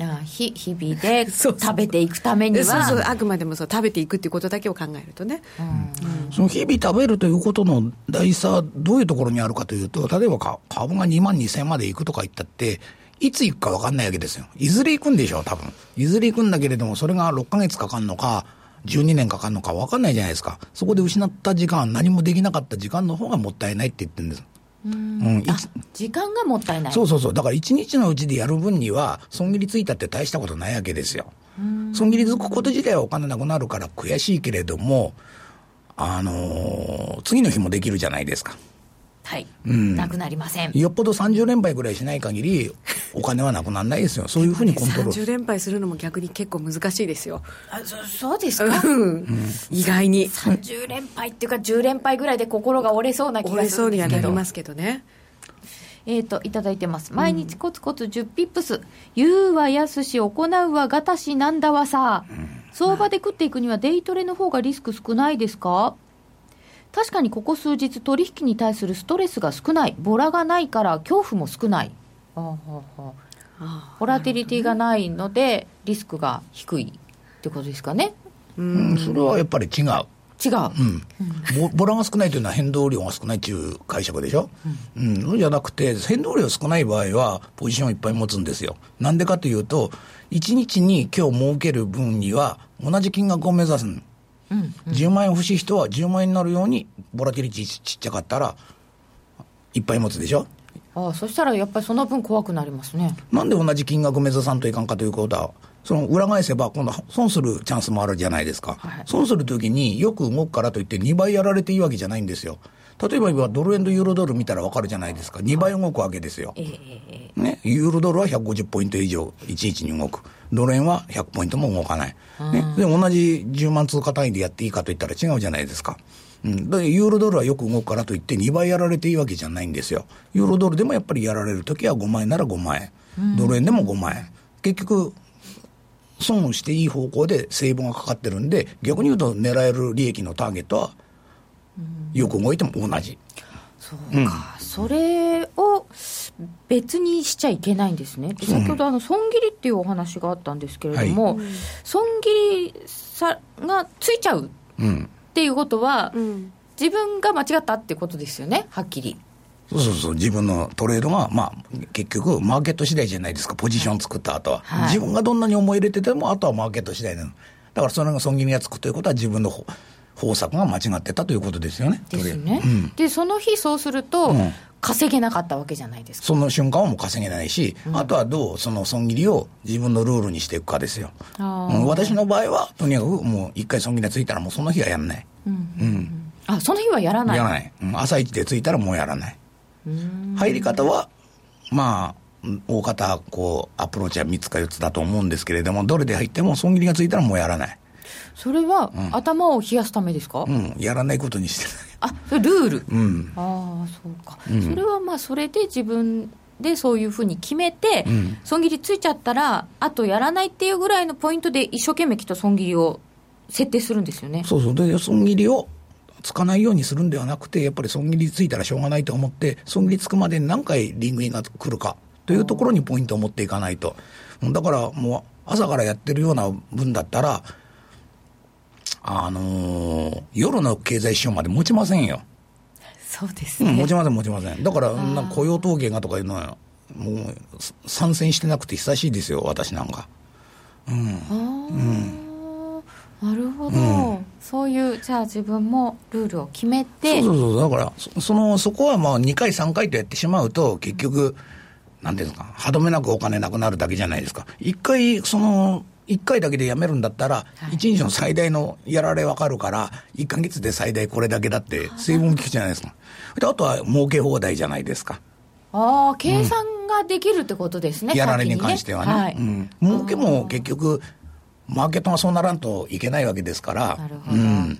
あ日日々で 食べていくためにはそうそうあくまでもそう食べていくっていうことだけを考えるとね、うんその日々食べるということの大差はどういうところにあるかというと、例えばか株が2万2000円まで行くとか言ったって、いつ行くか分かんないわけですよ。いずれ行くんでしょう、多分。いずれ行くんだけれども、それが6ヶ月かかるのか、12年かかるのか分かんないじゃないですか。そこで失った時間、何もできなかった時間の方がもったいないって言ってるんです。うん、時間がもったいないそうそうそう。だから一日のうちでやる分には、損切りついたって大したことないわけですよ。損切りつくこと自体はお金なくなるから悔しいけれども、あのー次の日もできるじゃないですか。はい、ん。なくなりません。よっぽど30連敗ぐらいしない限り、お金はなくならないですよ。そういうふうにコントロー30ル。連敗するのも逆に結構難しいですよ、あそそうですか？うん。意外に。30連敗っていうか10連敗ぐらいで心が折れそうな気折れがすそうにはるんですけど。なりますけどね。えー、といただいてます。毎日コツコツ10ピップス、言うはやすし行うはがたしなんだわさ、相場で食っていくにはデイトレの方がリスク少ないですか？確かにここ数日取引に対するストレスが少ないボラがないから恐怖も少ない。あーはーはー。ボラティリティがないのでリスクが低いってことですかね。うん、それはやっぱり違う。違う、うん、ボボラが少ないというのは変動量が少ないという解釈でしょ、うん。そうじゃなくて、変動量少ない場合は、ポジションをいっぱい持つんですよ。なんでかというと、1日に今日儲ける分には、同じ金額を目指すの。うん10万円欲しい人は10万円になるように、ボラティリティちっちゃかったら、いっぱい持つでしょ？ああそしたらやっぱりその分怖くなりますねなんで同じ金額目指さんといかんかということは、その裏返せば、今度損するチャンスもあるじゃないですか。はい損するときによく動くからといって2倍やられていいわけじゃないんですよ。例えば今ドル円とユーロドル見たらわかるじゃないですか。2倍動くわけですよ。ね、ユーロドルは150ポイント以上、いちいちに動く。ドル円は100ポイントも動かない。ね、で、同じ10万通貨単位でやっていいかといったら違うじゃないですか。うん。だからユーロドルはよく動くからといって2倍やられていいわけじゃないんですよ。ユーロドルでもやっぱりやられるときは5万円なら5万円。ドル円でも5万円。結局、損をしていい方向で成分がかかってるんで、逆に言うと狙える利益のターゲットは、よく動いても同じ。そうか、それを別にしちゃいけないんですね、先ほどあの損切りっていうお話があったんですけれども、損切りさがついちゃううん。っていうことは、うん自分が間違ったってことですよね、はっきり。そうそうそう、自分のトレードが、まあ、結局、マーケット次第じゃないですか、ポジション作った後は。はい自分がどんなに思い入れてても、あとはマーケット次第なの。だから、それが損切りがつくということは、自分の方方策が間違ってたということですよね。ですね、うんでその日そうすると、うん稼げなかったわけじゃないですか。その瞬間はもう稼げないし、あとはどうその損切りを自分のルールにしていくかですよ。私の場合は、とにかくもう一回損切りがついたら、もうその日はやらない。あその日はやらないやらない。うん朝一でついたらもうやらない。入り方は、まあ、うん大方、こう、アプローチは3つか4つだと思うんですけれども、どれで入っても損切りがついたらもうやらない。それは、頭を冷やすためですか、うん、やらないことにしてない。あルール、うん。ああそうか、それはまあそれで自分でそういうふうに決めて、ん。損切りついちゃったらあとやらないっていうぐらいのポイントで一生懸命きっと損切りを設定するんですよね。そうそう。で、損切りをつかないようにするんではなくて、やっぱり損切りついたらしょうがないと思って、損切りつくまでに何回リングインが来るか。というところにポイントを持っていかないと。だからもう朝からやってるような分だったら、あのー夜の経済指標まで持ちませんよ。そうですうん、ね、持ちません、持ちません。だから、な雇用統計がとかいうのは、もう、参戦してなくて久しいですよ、私なんか。ああなるほど、そういうじゃあ自分もルールを決めてそうそうそう、だから、そその、そこはまあ2回、3回とやってしまうと、結局、なんていうんですか、歯止めなくお金なくなるだけじゃないですか。1回、その、1回だけでやめるんだったら、はい。1日の最大のやられ分かるから、1か月で最大これだけだって、成分効くじゃないですか。であとは儲け放題じゃないですか。ああ計算ができるってことですね、やられに先関してはね。はい。うん、儲けも結局、マーケットがそうならんといけないわけですから。なるほど。うん。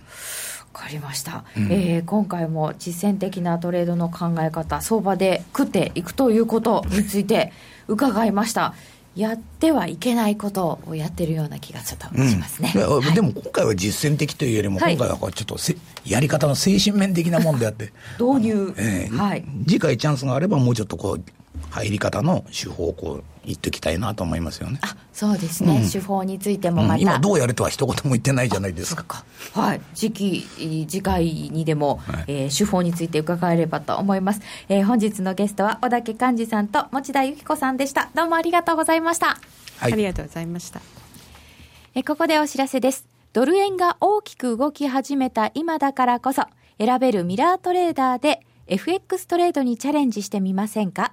わかりました、えー今回も実践的なトレードの考え方相場で食っていくということについて伺いましたやってはいけないことをやってるような気がちょっとしますね、いやはい。でも今回は実践的というよりも、はい。今回はこうちょっとせやり方の精神面的なもんであって、導入、ええ。はい。次回チャンスがあれば、もうちょっとこう、入り方の手法をこう言っておきたいなと思いますよね。あそうですね、手法についてもまた、うん。今どうやれとは一言も言ってないじゃないですか。か はい。次期次回にでも、はい。えー手法について伺えればと思います、えー本日のゲストは小竹寛治さんと持田由紀子さんでした。どうもありがとうございました。はい。ありがとうございました。えここでお知らせです。ドル円が大きく動き始めた今だからこそ、選べるミラートレーダーで FX トレードにチャレンジしてみませんか？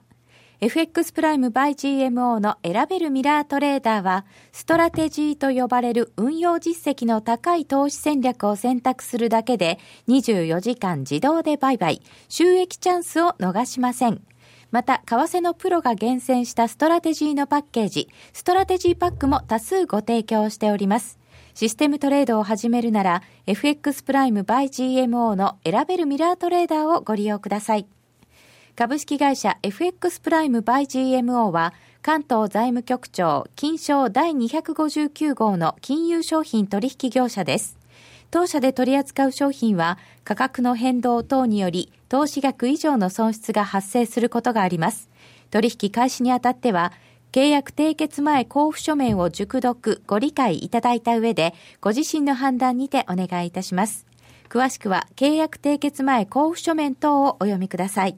FX プライム by GMO の選べるミラートレーダーは、ストラテジーと呼ばれる運用実績の高い投資戦略を選択するだけで、24時間自動で売買、収益チャンスを逃しません。また、為替のプロが厳選したストラテジーのパッケージ、ストラテジーパックも多数ご提供しております。システムトレードを始めるなら、FX プライム by GMO の選べるミラートレーダーをご利用ください。株式会社 FX プライム by GMO は関東財務局長金商第259号の金融商品取引業者です。当社で取り扱う商品は価格の変動等により投資額以上の損失が発生することがあります。取引開始にあたっては契約締結前交付書面を熟読ご理解いただいた上でご自身の判断にてお願いいたします。詳しくは契約締結前交付書面等をお読みください。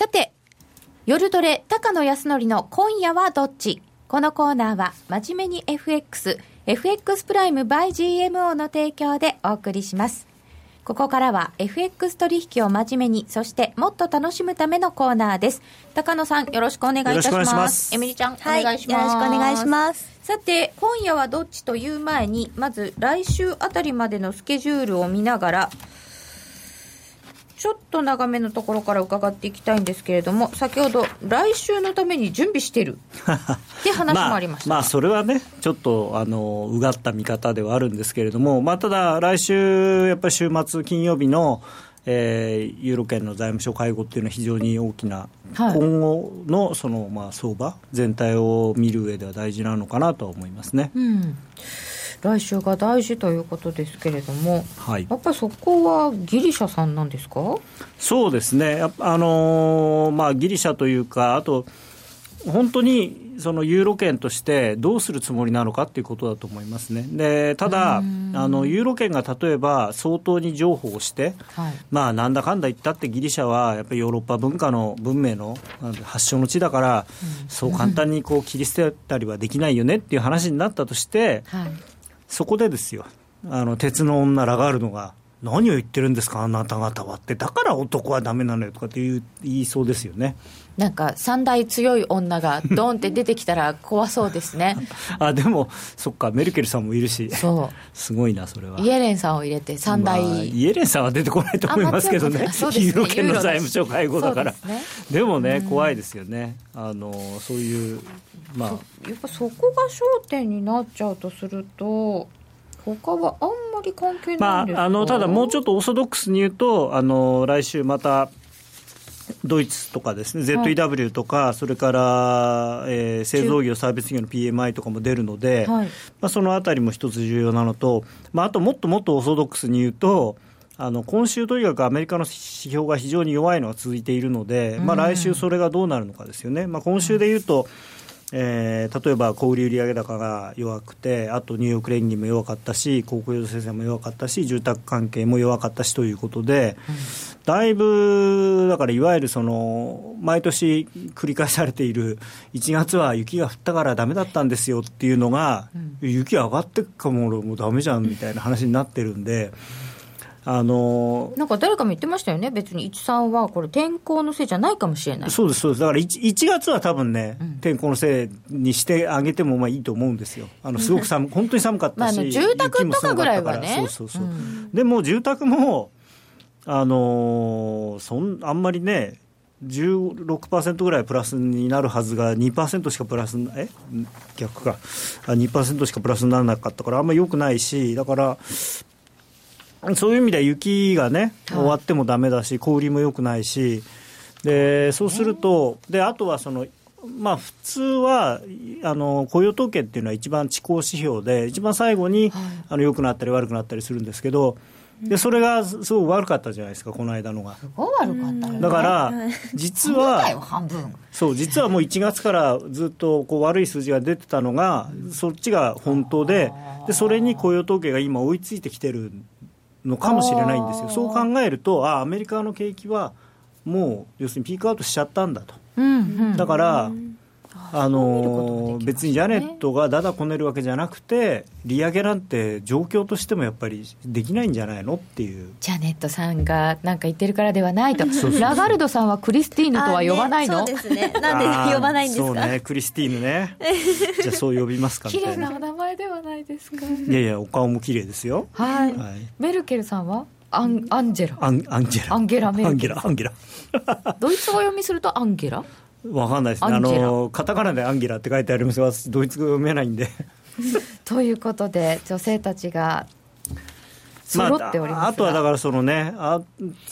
さて、夜トレ高野康則の今夜はどっち？このコーナーは真面目に FX、FX プライム by GMO の提供でお送りします。ここからは FX 取引を真面目に、そしてもっと楽しむためのコーナーです。高野さん、よろしくお願いいたします。よろしくお願いしますエミリちゃん、はいお願いします。よろしくお願いします。さて、今夜はどっちという前に、まず来週あたりまでのスケジュールを見ながら、ちょっと長めのところから伺っていきたいんですけれども、先ほど、来週のために準備してる って話もありました。まあ、まあ、それはね、ちょっとあのうがった見方ではあるんですけれども、まあ、ただ、来週、やっぱり週末、金曜日の、えーユーロ圏の財務省会合っていうのは非常に大きな、はい今後のその、まあ、相場全体を見る上では大事なのかなとは思いますね。うん、来週が大事ということですけれども、はい。やっぱりそこはギリシャさんなんですか？そうですね、やっぱあのーまあ、ギリシャというか、あと、本当にそのユーロ圏としてどうするつもりなのかっていうことだと思いますね。でただあの、ユーロ圏が例えば相当に譲歩をして、はい。まあ、なんだかんだ言ったってギリシャはやっぱりヨーロッパ文化の文明の発祥の地だから、そう簡単にこう切り捨てたりはできないよねっていう話になったとして、はいそこでですよ、あの鉄の女ラガールドが、何を言ってるんですか、あなた方はって、だから男はダメなのよとかって言う言いそうですよね。なんか三大強い女がドンって出てきたら 怖そうですね。あでも、そっか、メルケルさんもいるし、そすごいな、それは。うイエレンさんを入れて三大、まあイエレンさんは出てこないと思いますけどね。そうですね。ユーロ圏の財務省会合だから、ですね。でもね、怖いですよね、あのそういう、まあ、やっぱそこが焦点になっちゃうとすると他はあんまり関係ないんですか、まあ、あのただ、もうちょっとオーソドックスに言うと、あの来週また、ドイツとかですね、ZEW とか、それから、えー製造業、サービス業の PMI とかも出るので、はい。まあ、そのあたりも一つ重要なのと、まあ、あともっともっとオーソドックスに言うと、あの今週とにかくアメリカの指標が非常に弱いのが続いているので、まあ、来週それがどうなるのかですよね。まあ、今週で言うと、えー例えば小売売上高が弱くて、あとニューヨーク連銀も弱かったし、高校用生産も弱かったし、住宅関係も弱かったしということで、だいぶ、だからいわゆるその毎年繰り返されている、1月は雪が降ったからだめだったんですよっていうのが、雪上がってっかも、もうだめじゃんみたいな話になってるんで。あのなんか誰かも言ってましたよね。別に13はこれ天候のせいじゃないかもしれない。そうです、そうです、だから 1, 1月は多分ね、天候のせいにしてあげてもまあいいと思うんですよ、あの すごく寒本当に寒かったし、まあ住宅とかぐらいはね。そうそうそう、でも住宅も、あのーそんあんまりね、16%ぐらいプラスになるはずが2%しかプラスえ？逆か。あ2%しかプラスにならなかったからあんまり良くないしだからそういう意味では雪がね、終わってもだめだし、小売りも良くないし、でそうすると、であとはその、まあ、普通はあの雇用統計っていうのは一番遅行指標で、一番最後に、あの良くなったり悪くなったりするんですけど、でそれがすごく悪かったじゃないですか、この間のが。すごい悪かったよね。だから、実は、そう実はもう1月からずっとこう悪い数字が出てたのが、そっちが本当でで、それに雇用統計が今、追いついてきてるのかもしれないんですよ、そう考えると、あアメリカの景気はもう、要するにピークアウトしちゃったんだと、うんうん。だから、あのね別にジャネットがだだこねるわけじゃなくて、利上げなんて状況としてもやっぱりできないんじゃないのっていう。ジャネットさんがなんか言ってるからではないとラガルドさんはクリスティーヌとは呼ばないの、あねそうですね。なんで呼ばないんですか？そうね、クリスティーヌね。じゃあそう呼びますかみ綺麗たいな。なお名前ではないですかいやいや、お顔も綺麗ですよ。はい、はい。メルケルさんはアンアンジェラ？アンアンジェラアンゲラメルケルアンゲラアンゲラドイツ語読みするとアンゲラ？わかんないですね。あのカタカナでアンゲラって書いてありますが私ドイツ語読めないんで。ということで女性たちがま揃っておりますが、あ、あとはだからそのねあ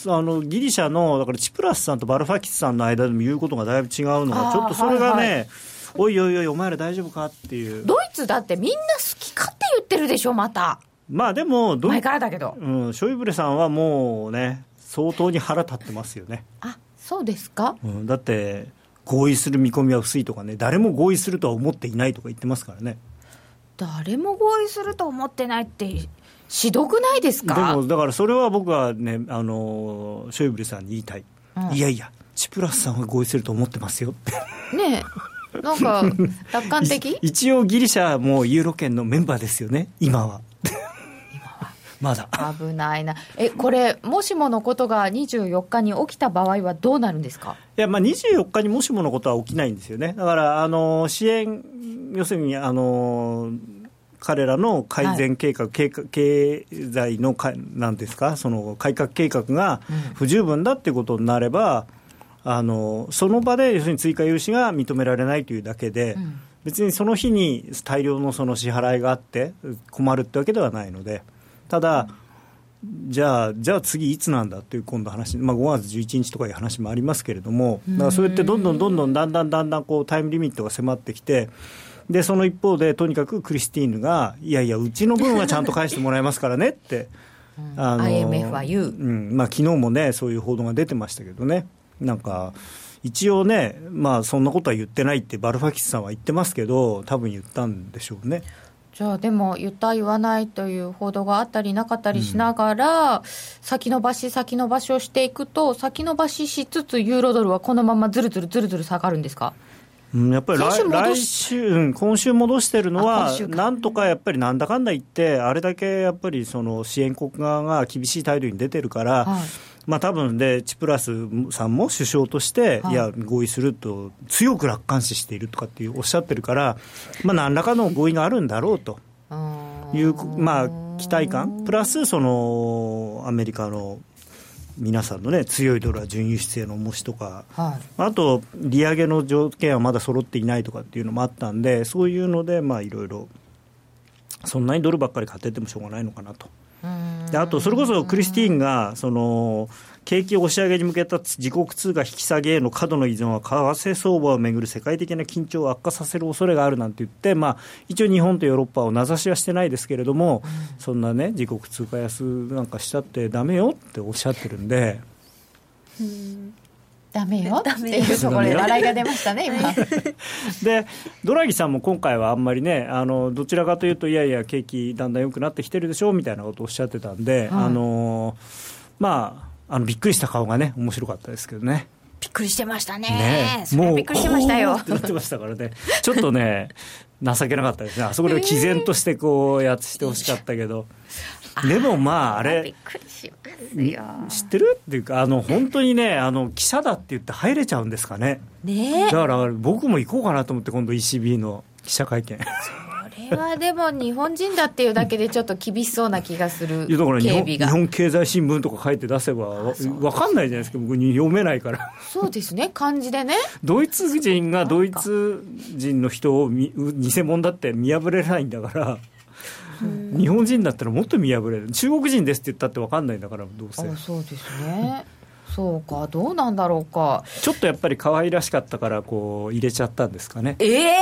あのギリシャのだからチプラスさんとバルファキスさんの間でも言うことがだいぶ違うのがちょっとそれがね、はいはい。おいおいおいお前ら大丈夫かっていう。ドイツだってみんな好き勝手言ってるでしょまた。まあでもドイ前からだけど。うん、ショイブレさんはもうね相当に腹立ってますよね、あそうですか？うん、だって合意する見込みは薄いとかね誰も合意するとは思っていないとか言ってますからね。誰も合意すると思ってないってしどくないですでかもだからそれは僕はねあのショイブレさんに言いたい、うん。いやいやチプラスさんは合意すると思ってますよって。ねえ。なんか 楽観的？い一応ギリシャもユーロ圏のメンバーですよね今はまだ。危ないな。えこれもしものことが24日に起きた場合はどうなるんですか？いや、まあ、24日にもしものことは起きないんですよね、だからあの支援、要するにあの彼らの改善計画、経経済のかなんですか、その改革計画が不十分だっていうことになれば、あのその場で要するに追加融資が認められないというだけで、ん。別にその日に大量のその支払いがあって困るってわけではないので、ただ、じゃあ、じゃあ次いつなんだっていう今度話、まあ、5月11日とかいう話もありますけれども、だからそうやってどんどんどんどんだんだんだんだんこうタイムリミットが迫ってきて、でその一方で、とにかくクリスティーヌが、いやいや、うちの分はちゃんと返してもらえますからねって、あの IMF は言う。うん。まあ昨日もね、そういう報道が出てましたけどね、なんか、一応ね、まあ、そんなことは言ってないって、バルファキスさんは言ってますけど、多分言ったんでしょうね。じゃあでも言った言わないという報道があったりなかったりしながら、先延ばし先延ばしをしていくと先延ばししつつユーロドルはこのままずるずるずるずる下がるんですか？うん、やっぱり来先週今週戻してるのあはなんとかやっぱりなんだかんだ言って、あれだけやっぱりその支援国側が厳しい態度に出てるから、はいまあ多分で、チプラスさんも首相として、はいい、や、合意すると、強く楽観視しているとかっていうおっしゃってるから、まあ、何らかの合意があるんだろうという、まあ、期待感、プラスそのアメリカの皆さんのね、強いドルは準輸出への重しとか。はいあと、利上げの条件はまだ揃っていないとかっていうのもあったんで、そういうので、まあ、いろいろ、そんなにドルばっかり買っててもしょうがないのかなと。であと、それこそクリスティーンが、その景気押し上げに向けた自国通貨引き下げへの過度の依存は、為替相場をめぐる世界的な緊張を悪化させる恐れがあるなんて言って、まあ、一応、日本とヨーロッパを名指しはしてないですけれども、そんなね、自国通貨安なんかしちゃってだめよっておっしゃってるんで。ダメよっていうところで笑いが出ましたね今。でドラギさんも今回はあんまりねあのどちらかというといやいや景気だんだん良くなってきてるでしょみたいなことをおっしゃってたんで、あのまああのびっくりした顔がね面白かったですけどね。びっくりしてましたね。ね。それはびっくりしてましたよ。ってなってましたからね。ちょっとね 情けなかったですね。あそこで毅然としてこうやってしてほしかったけど、でもまああびっれ知ってるっていうかあの本当にねあの記者だって言って入れちゃうんですかね。ねだから僕も行こうかなと思って今度 ECB の記者会見。こ れはでも日本人だっていうだけでちょっと厳しそうな気がするだから日本日本経済新聞とか書いて出せばわ分かんないじゃないですか僕に読めないから。そうですね漢字でね。ドイツ人がドイツ人の人をみ偽物だって見破れないんだから日本人だったらもっと見破れる。中国人ですって言ったって分かんないんだからどうせ。あそうですね。そうかどうなんだろうか。ちょっとやっぱり可愛らしかったからこう入れちゃったんですかね。ええ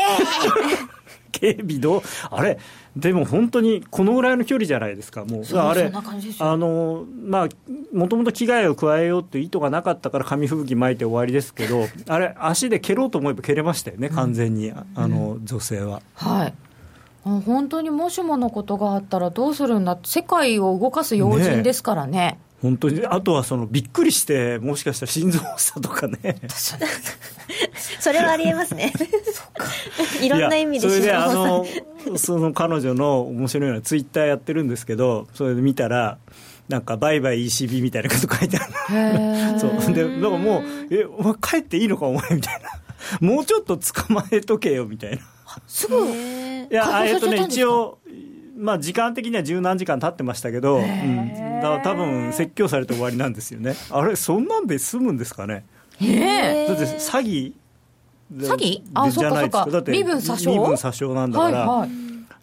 警備どうあれ？でも本当にこのぐらいの距離じゃないですか。もうそうあれあのまあもともと危害を加えようっていう意図がなかったから紙吹雪巻いて終わりですけど あれ足で蹴ろうと思えば蹴れましたよね完全に、ああの女性は。はい。あ本当にもしものことがあったらどうするんだ。世界を動かす要人ですからね本当にあとはそのびっくりしてもしかしたら心臓発作とかね。それはありえますね。いろんな意味で心臓のその彼女の面白いのはツイッターやってるんですけどそれで見たらなんかバイバイ ECB みたいなこと書いてある。そう。でだからもうえお前帰っていいのかお前みたいな。もうちょっと捕まえとけよみたいな。すぐい。やえっとね一応まあ時間的には十何時間経ってましたけど、うん。だから多分説教されて終わりなんですよね。あれそんなんで済むんですかね？え。だって詐欺で詐欺？あでじゃないですか。そうか。そうかだって身分詐称？身分詐称なんだから、はいはい。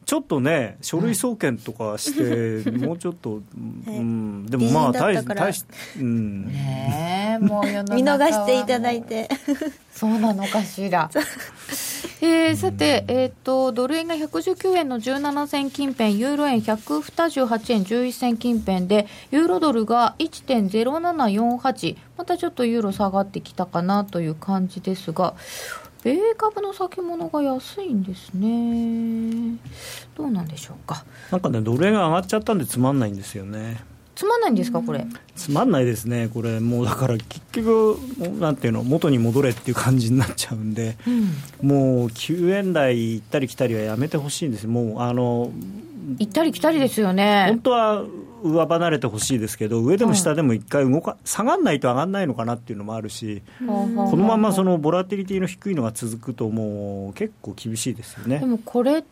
ちょっとね書類送検とかして、もうちょっと、うん、でもまあ大議員だったから。大しうん。ねえもう世の中は。見逃していただいて。そうなのかしら。えー、さて、えー、とドル円が119円の17銭近辺、ユーロ円128円11銭近辺で、ユーロドルが1.0748、またちょっとユーロ下がってきたかなという感じですが、米株の先物が安いんですね、どうなんでしょうか、なんかねドル円が上がっちゃったんでつまんないんですよねつまんないんですか、これ？つまんないですね。これもうだから結局なんていうの元に戻れっていう感じになっちゃうんで、もう9円台行ったり来たりはやめてほしいんですよ。もうあの行ったり来たりですよね。本。当は上離れてほしいですけど上でも下でも一回動か下がんないと上がんないのかなっていうのもあるしここのままそのボラティリティの低いのが続くともう結構厳しいですよね。でもこれって、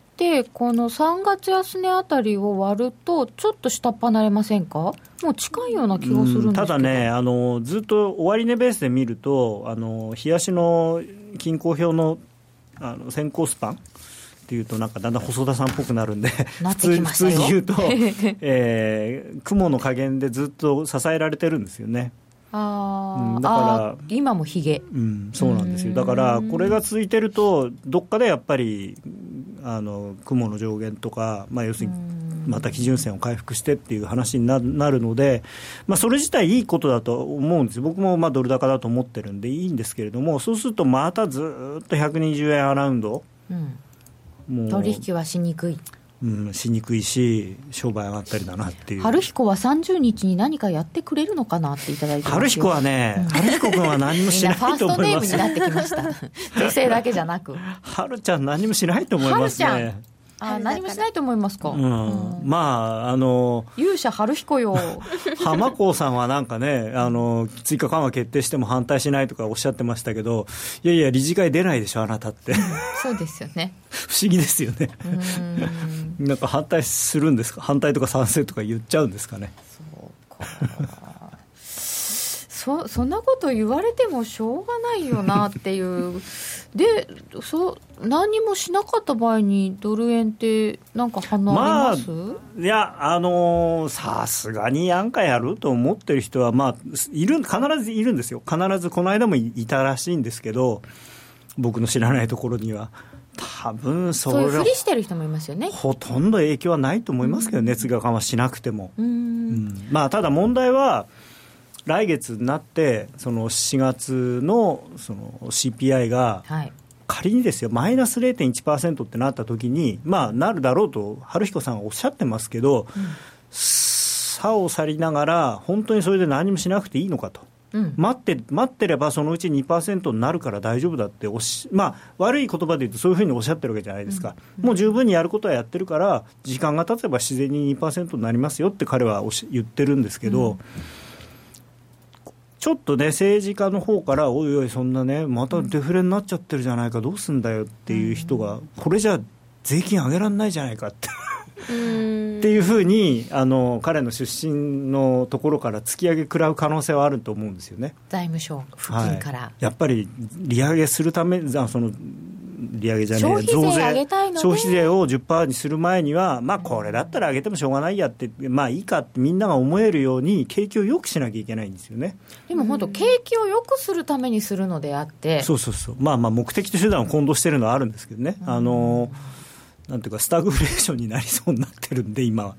この3月安値あたりを割ると、ちょっと下っ端なれませんか、もう近いような気がするんですけど、うんただねあの、ずっと終値ベースで見ると、あの冷やしの均衡表のあの先行スパンっていうと、なんかだんだん細田さんっぽくなるんで、普通普通に言うと、えー雲の加減でずっと支えられてるんですよね。あー、うんだから。今もひげ、うん、そうなんですよ。だからこれが続いてるとどっかでやっぱりあの雲の上限とか、まあ、要するにまた基準線を回復してっていう話にななるので、まあ、それ自体いいことだと思うんです僕もまあドル高だと思ってるんでいいんですけれどもそうするとまたずっと120円アラウンド。うん、もう。取引はしにくい、うん、しにくいし商売上がったりだなっていう。春彦は30日に何かやってくれるのかなっていただいて春彦はね、春彦君は何もしないみんなファースとトネームになってきました、女性だけじゃなく、春ちゃん何もしないと思いますね。あー何もしないと思いますか、うん、まああの勇者春彦よ、浜子さんはなんかねあの追加緩和決定しても反対しないとかおっしゃってましたけどいやいや理事会出ないでしょあなたって。そうですよね。不思議ですよね。うん。なんか反対するんですか？反対とか賛成とか言っちゃうんですかね？そそんなこと言われてもしょうがないよなっていう。でそ何もしなかった場合にドル円ってなんか離れます、いやあのーさすがになんかやると思ってる人はまあいる必ずいるんですよ。必ずこの間もいいたらしいんですけど僕の知らないところには。多分そそういうれはふりしてる人もいますよね。ほとんど影響はないと思いますけど、熱が緩和しなくても。うん。うん。まあ、ただ問題は、来月になって、その4月のその CPI がはい。仮にですよ、マイナス0.1%ってなった時に、まあ、なるだろうと、春彦さんはおっしゃってますけど、差を去りながら、本当にそれで何もしなくていいのかと。うん。待って待ってればそのうち2%になるから大丈夫だっておし、まあ、悪い言葉で言うとそういうふうにおっしゃってるわけじゃないですか、もう十分にやることはやってるから時間が経てば自然に2%になりますよって彼はおし言ってるんですけど、ちょっとね政治家の方からおいおいそんなねまたデフレになっちゃってるじゃないかどうすんだよっていう人がこれじゃ税金上げられないじゃないかって。っていうふうにあの彼の出身のところから突き上げ食らう可能性はあると思うんですよね。財務省付近から、はい、やっぱり利上げするためあその利上げじゃねえ消費税上げたいのね消費税を10%にする前には、まあ、これだったら上げてもしょうがないやって、まあいいかってみんなが思えるように、景気を良くしなきゃいけないんですよね。でも本当景気を良くするためにするのであって。そうそうそう、まあまあ、目的と手段を混同してるのはあるんですけどね、あのなんていうか、スタグフレーションになりそうになってるんで、今は。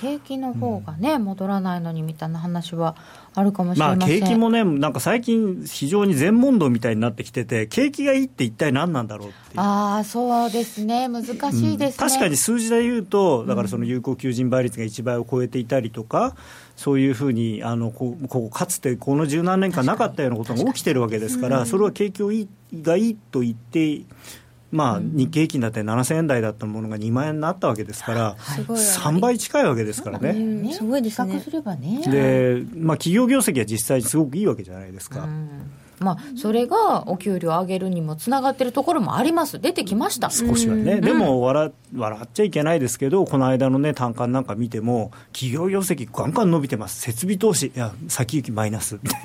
景気の方がね、戻らないのにみたいな話はあるかもしれまあ、ません、景気もね、なんか最近、非常に全問答みたいになってきてて、景気がいいって一体何なんだろうっていう。ああそうですね。難しいですね、うん。確かに数字で言うと、だからその有効求人倍率が1倍を超えていたりとか、そういうふうにあのこうこうかつてこの十何年間なかったようなことが起きてるわけですから、それは景気をいいがいいと言って、まあ、日経平均だって7000円台だったものが2万円になったわけですから、すごい3倍近いわけですからね。うんすごいですね。比較すればね。で、まあ、企業業績は実際にすごくいいわけじゃないですか。うんまあ、それがお給料上げるにもつながってるところもあります。出てきました。少しはね、でも笑笑っちゃいけないですけど、この間のね、単価なんか見ても、企業業績、ガンガン伸びてます、設備投資、いや、先行きマイナス。みたい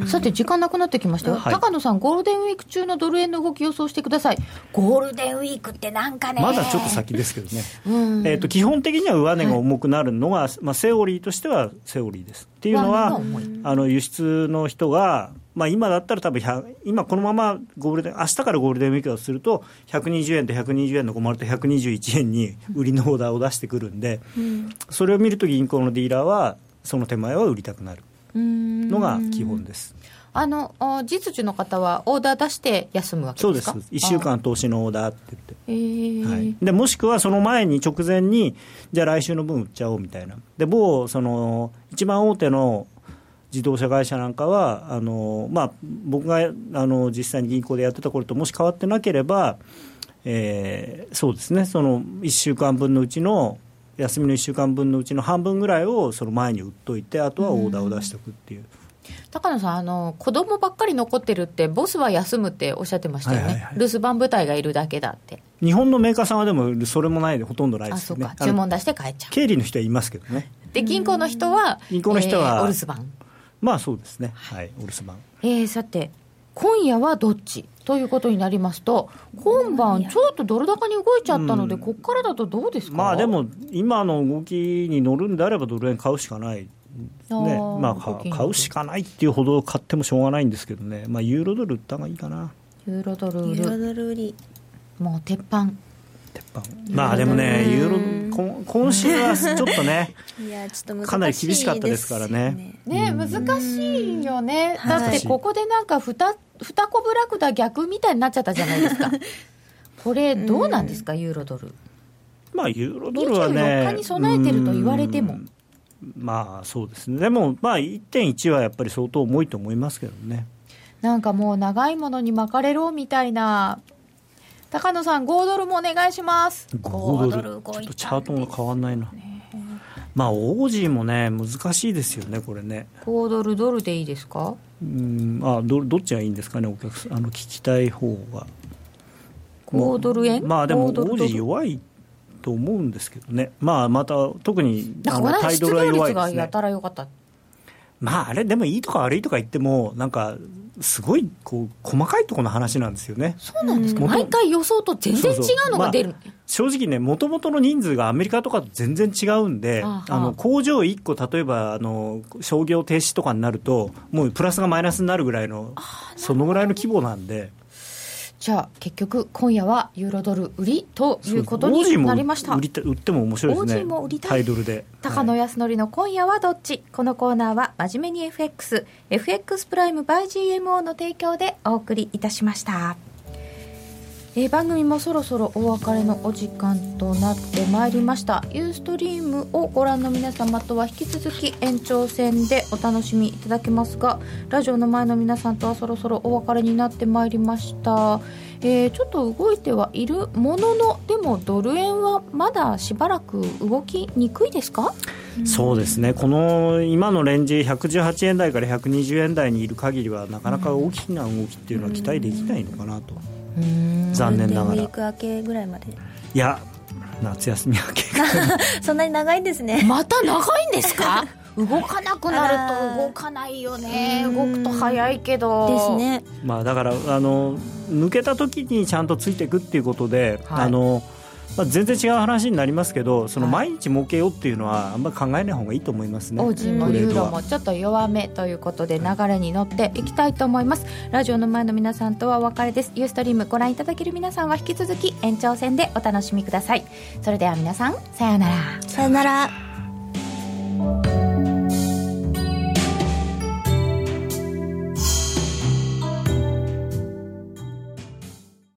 な。さて時間なくなってきましたよ、はい。高野さんゴールデンウィーク中のドル円の動き予想してください。ゴールデンウィークってなんかね。まだちょっと先ですけどね、うん。えー、と基本的には上値が重くなるのが、まあ、セオリーとしてはセオリーです。っていうのはあの輸出の人が、まあ、今だったら多分100今このままゴールデン明日からゴールデンウィークだとすると、120円と120円の困ると121円に売りのオーダーを出してくるんで、それを見ると銀行のディーラーは、その手前は売りたくなるのが基本です。あのあ実需の方はオーダー出して休むわけそうです。ですか1週間投資のオーダーって言って。えー。はい、でもしくはその前に直前にじゃあ来週の分売っちゃおうみたいな。で某その一番大手の自動車会社なんかはあの、まあ、僕があの実際に銀行でやってた頃ともし変わってなければ、えーそうですね。その1週間分のうちの休みの1週間分のうちの半分ぐらいをその前に売っといてあとはオーダーを出しておくっていう。高野さんあの子供ばっかり残ってるってボスは休むっておっしゃってましたよね、はいはいはい。留守番部隊がいるだけだって。日本のメーカーさんはでもそれもないでほとんどないあですよねそうか。注文出して帰っちゃう。経理の人はいますけどね。で銀行の人は銀行の人はえーお留守番。まあそうですね。はい。お留守番。えー、さて今夜はどっち？ということになりますと今晩ちょっとドル高に動いちゃったので、ここからだとどうですか？まあでも、今の動きに乗るんであれば、ドル円買うしかない、ねまあ、買うしかないっていうほど買ってもしょうがないんですけどね、まあ、ユーロドル売った方がいいかな、ユーロドル。売ユーロるドル売り。もう鉄板。鉄板。まあでもね、ユーロこ今週はちょっとね、いやちょっとかなり厳しかったですからね。ね難しいよね、はい。だってここでなんかふた二コブラクダ逆みたいになっちゃったじゃないですか。これどうなんですか、ユーロドル。まあ、ユーロドルはね、24日に備えてると言われても。うんまあそうですね、でも、まあ、1.1はやっぱり相当重いと思いますけどね。なんかもう長いものに巻かれろみたいな。高野さん5ドルもお願いします。5ドル、ちょっとチャートが変わんないな。まあ、オージーもね、難しいですよね、これね。5ドルドルでいいですか？うんあどどっちがいいんですかね、お客さん、あの聞きたい方が。5ドル円？まあでも、オ5ドルドル？ージー弱いと思うんですけどね、まあまた、特になんかこのタイドルは業弱いですね。まあ、あれ、でもいいとか悪いとか言っても、なんか、すごいこう細かいところの話なんですよね。そうなんですか？うん毎回予想と全然違うのが出る。まあ正直ね、もともとの人数がアメリカとかと全然違うんで、あの工場1個、例えばあの商業停止とかになると、もうプラスがマイナスになるぐらいの、そのぐらいの規模なんで、じゃあ結局今夜はユーロドル売りということになりました。売りた売っても面白いですね、オージーも売りたい。タイドルで。高野康則の今夜はどっち？このコーナーは真面目に FX FX プライム by GMO の提供でお送りいたしましたえー番組もそろそろお別れのお時間となってまいりました。ユーストリームをご覧の皆様とは引き続き延長戦でお楽しみいただけますがラジオの前の皆さんとはそろそろお別れになってまいりました、えーちょっと動いてはいるもののでもドル円はまだしばらく動きにくいですか？そうですね、この今のレンジ、118円台から120円台にいる限りは、なかなか大きな動きっていうのは期待できないのかなと、残念ながら。ウィーク明けぐらいまで。や、夏休み明け。そんなに長いんですね。また長いんですか？動かなくなると動かないよね。動くと早いけど。ですね。まあだからあの抜けた時にちゃんとついていくっていうことで、はい。あのまあ、全然違う話になりますけどそのはい毎日儲けようっていうのはあんまり考えない方がいいと思いますね。オージーもユーロもちょっと弱めということで流れに乗っていきたいと思います。ラジオの前の皆さんとはお別れです。ユーストリームご覧いただける皆さんは引き続き延長戦でお楽しみください。それでは皆さんさようなら。さよなら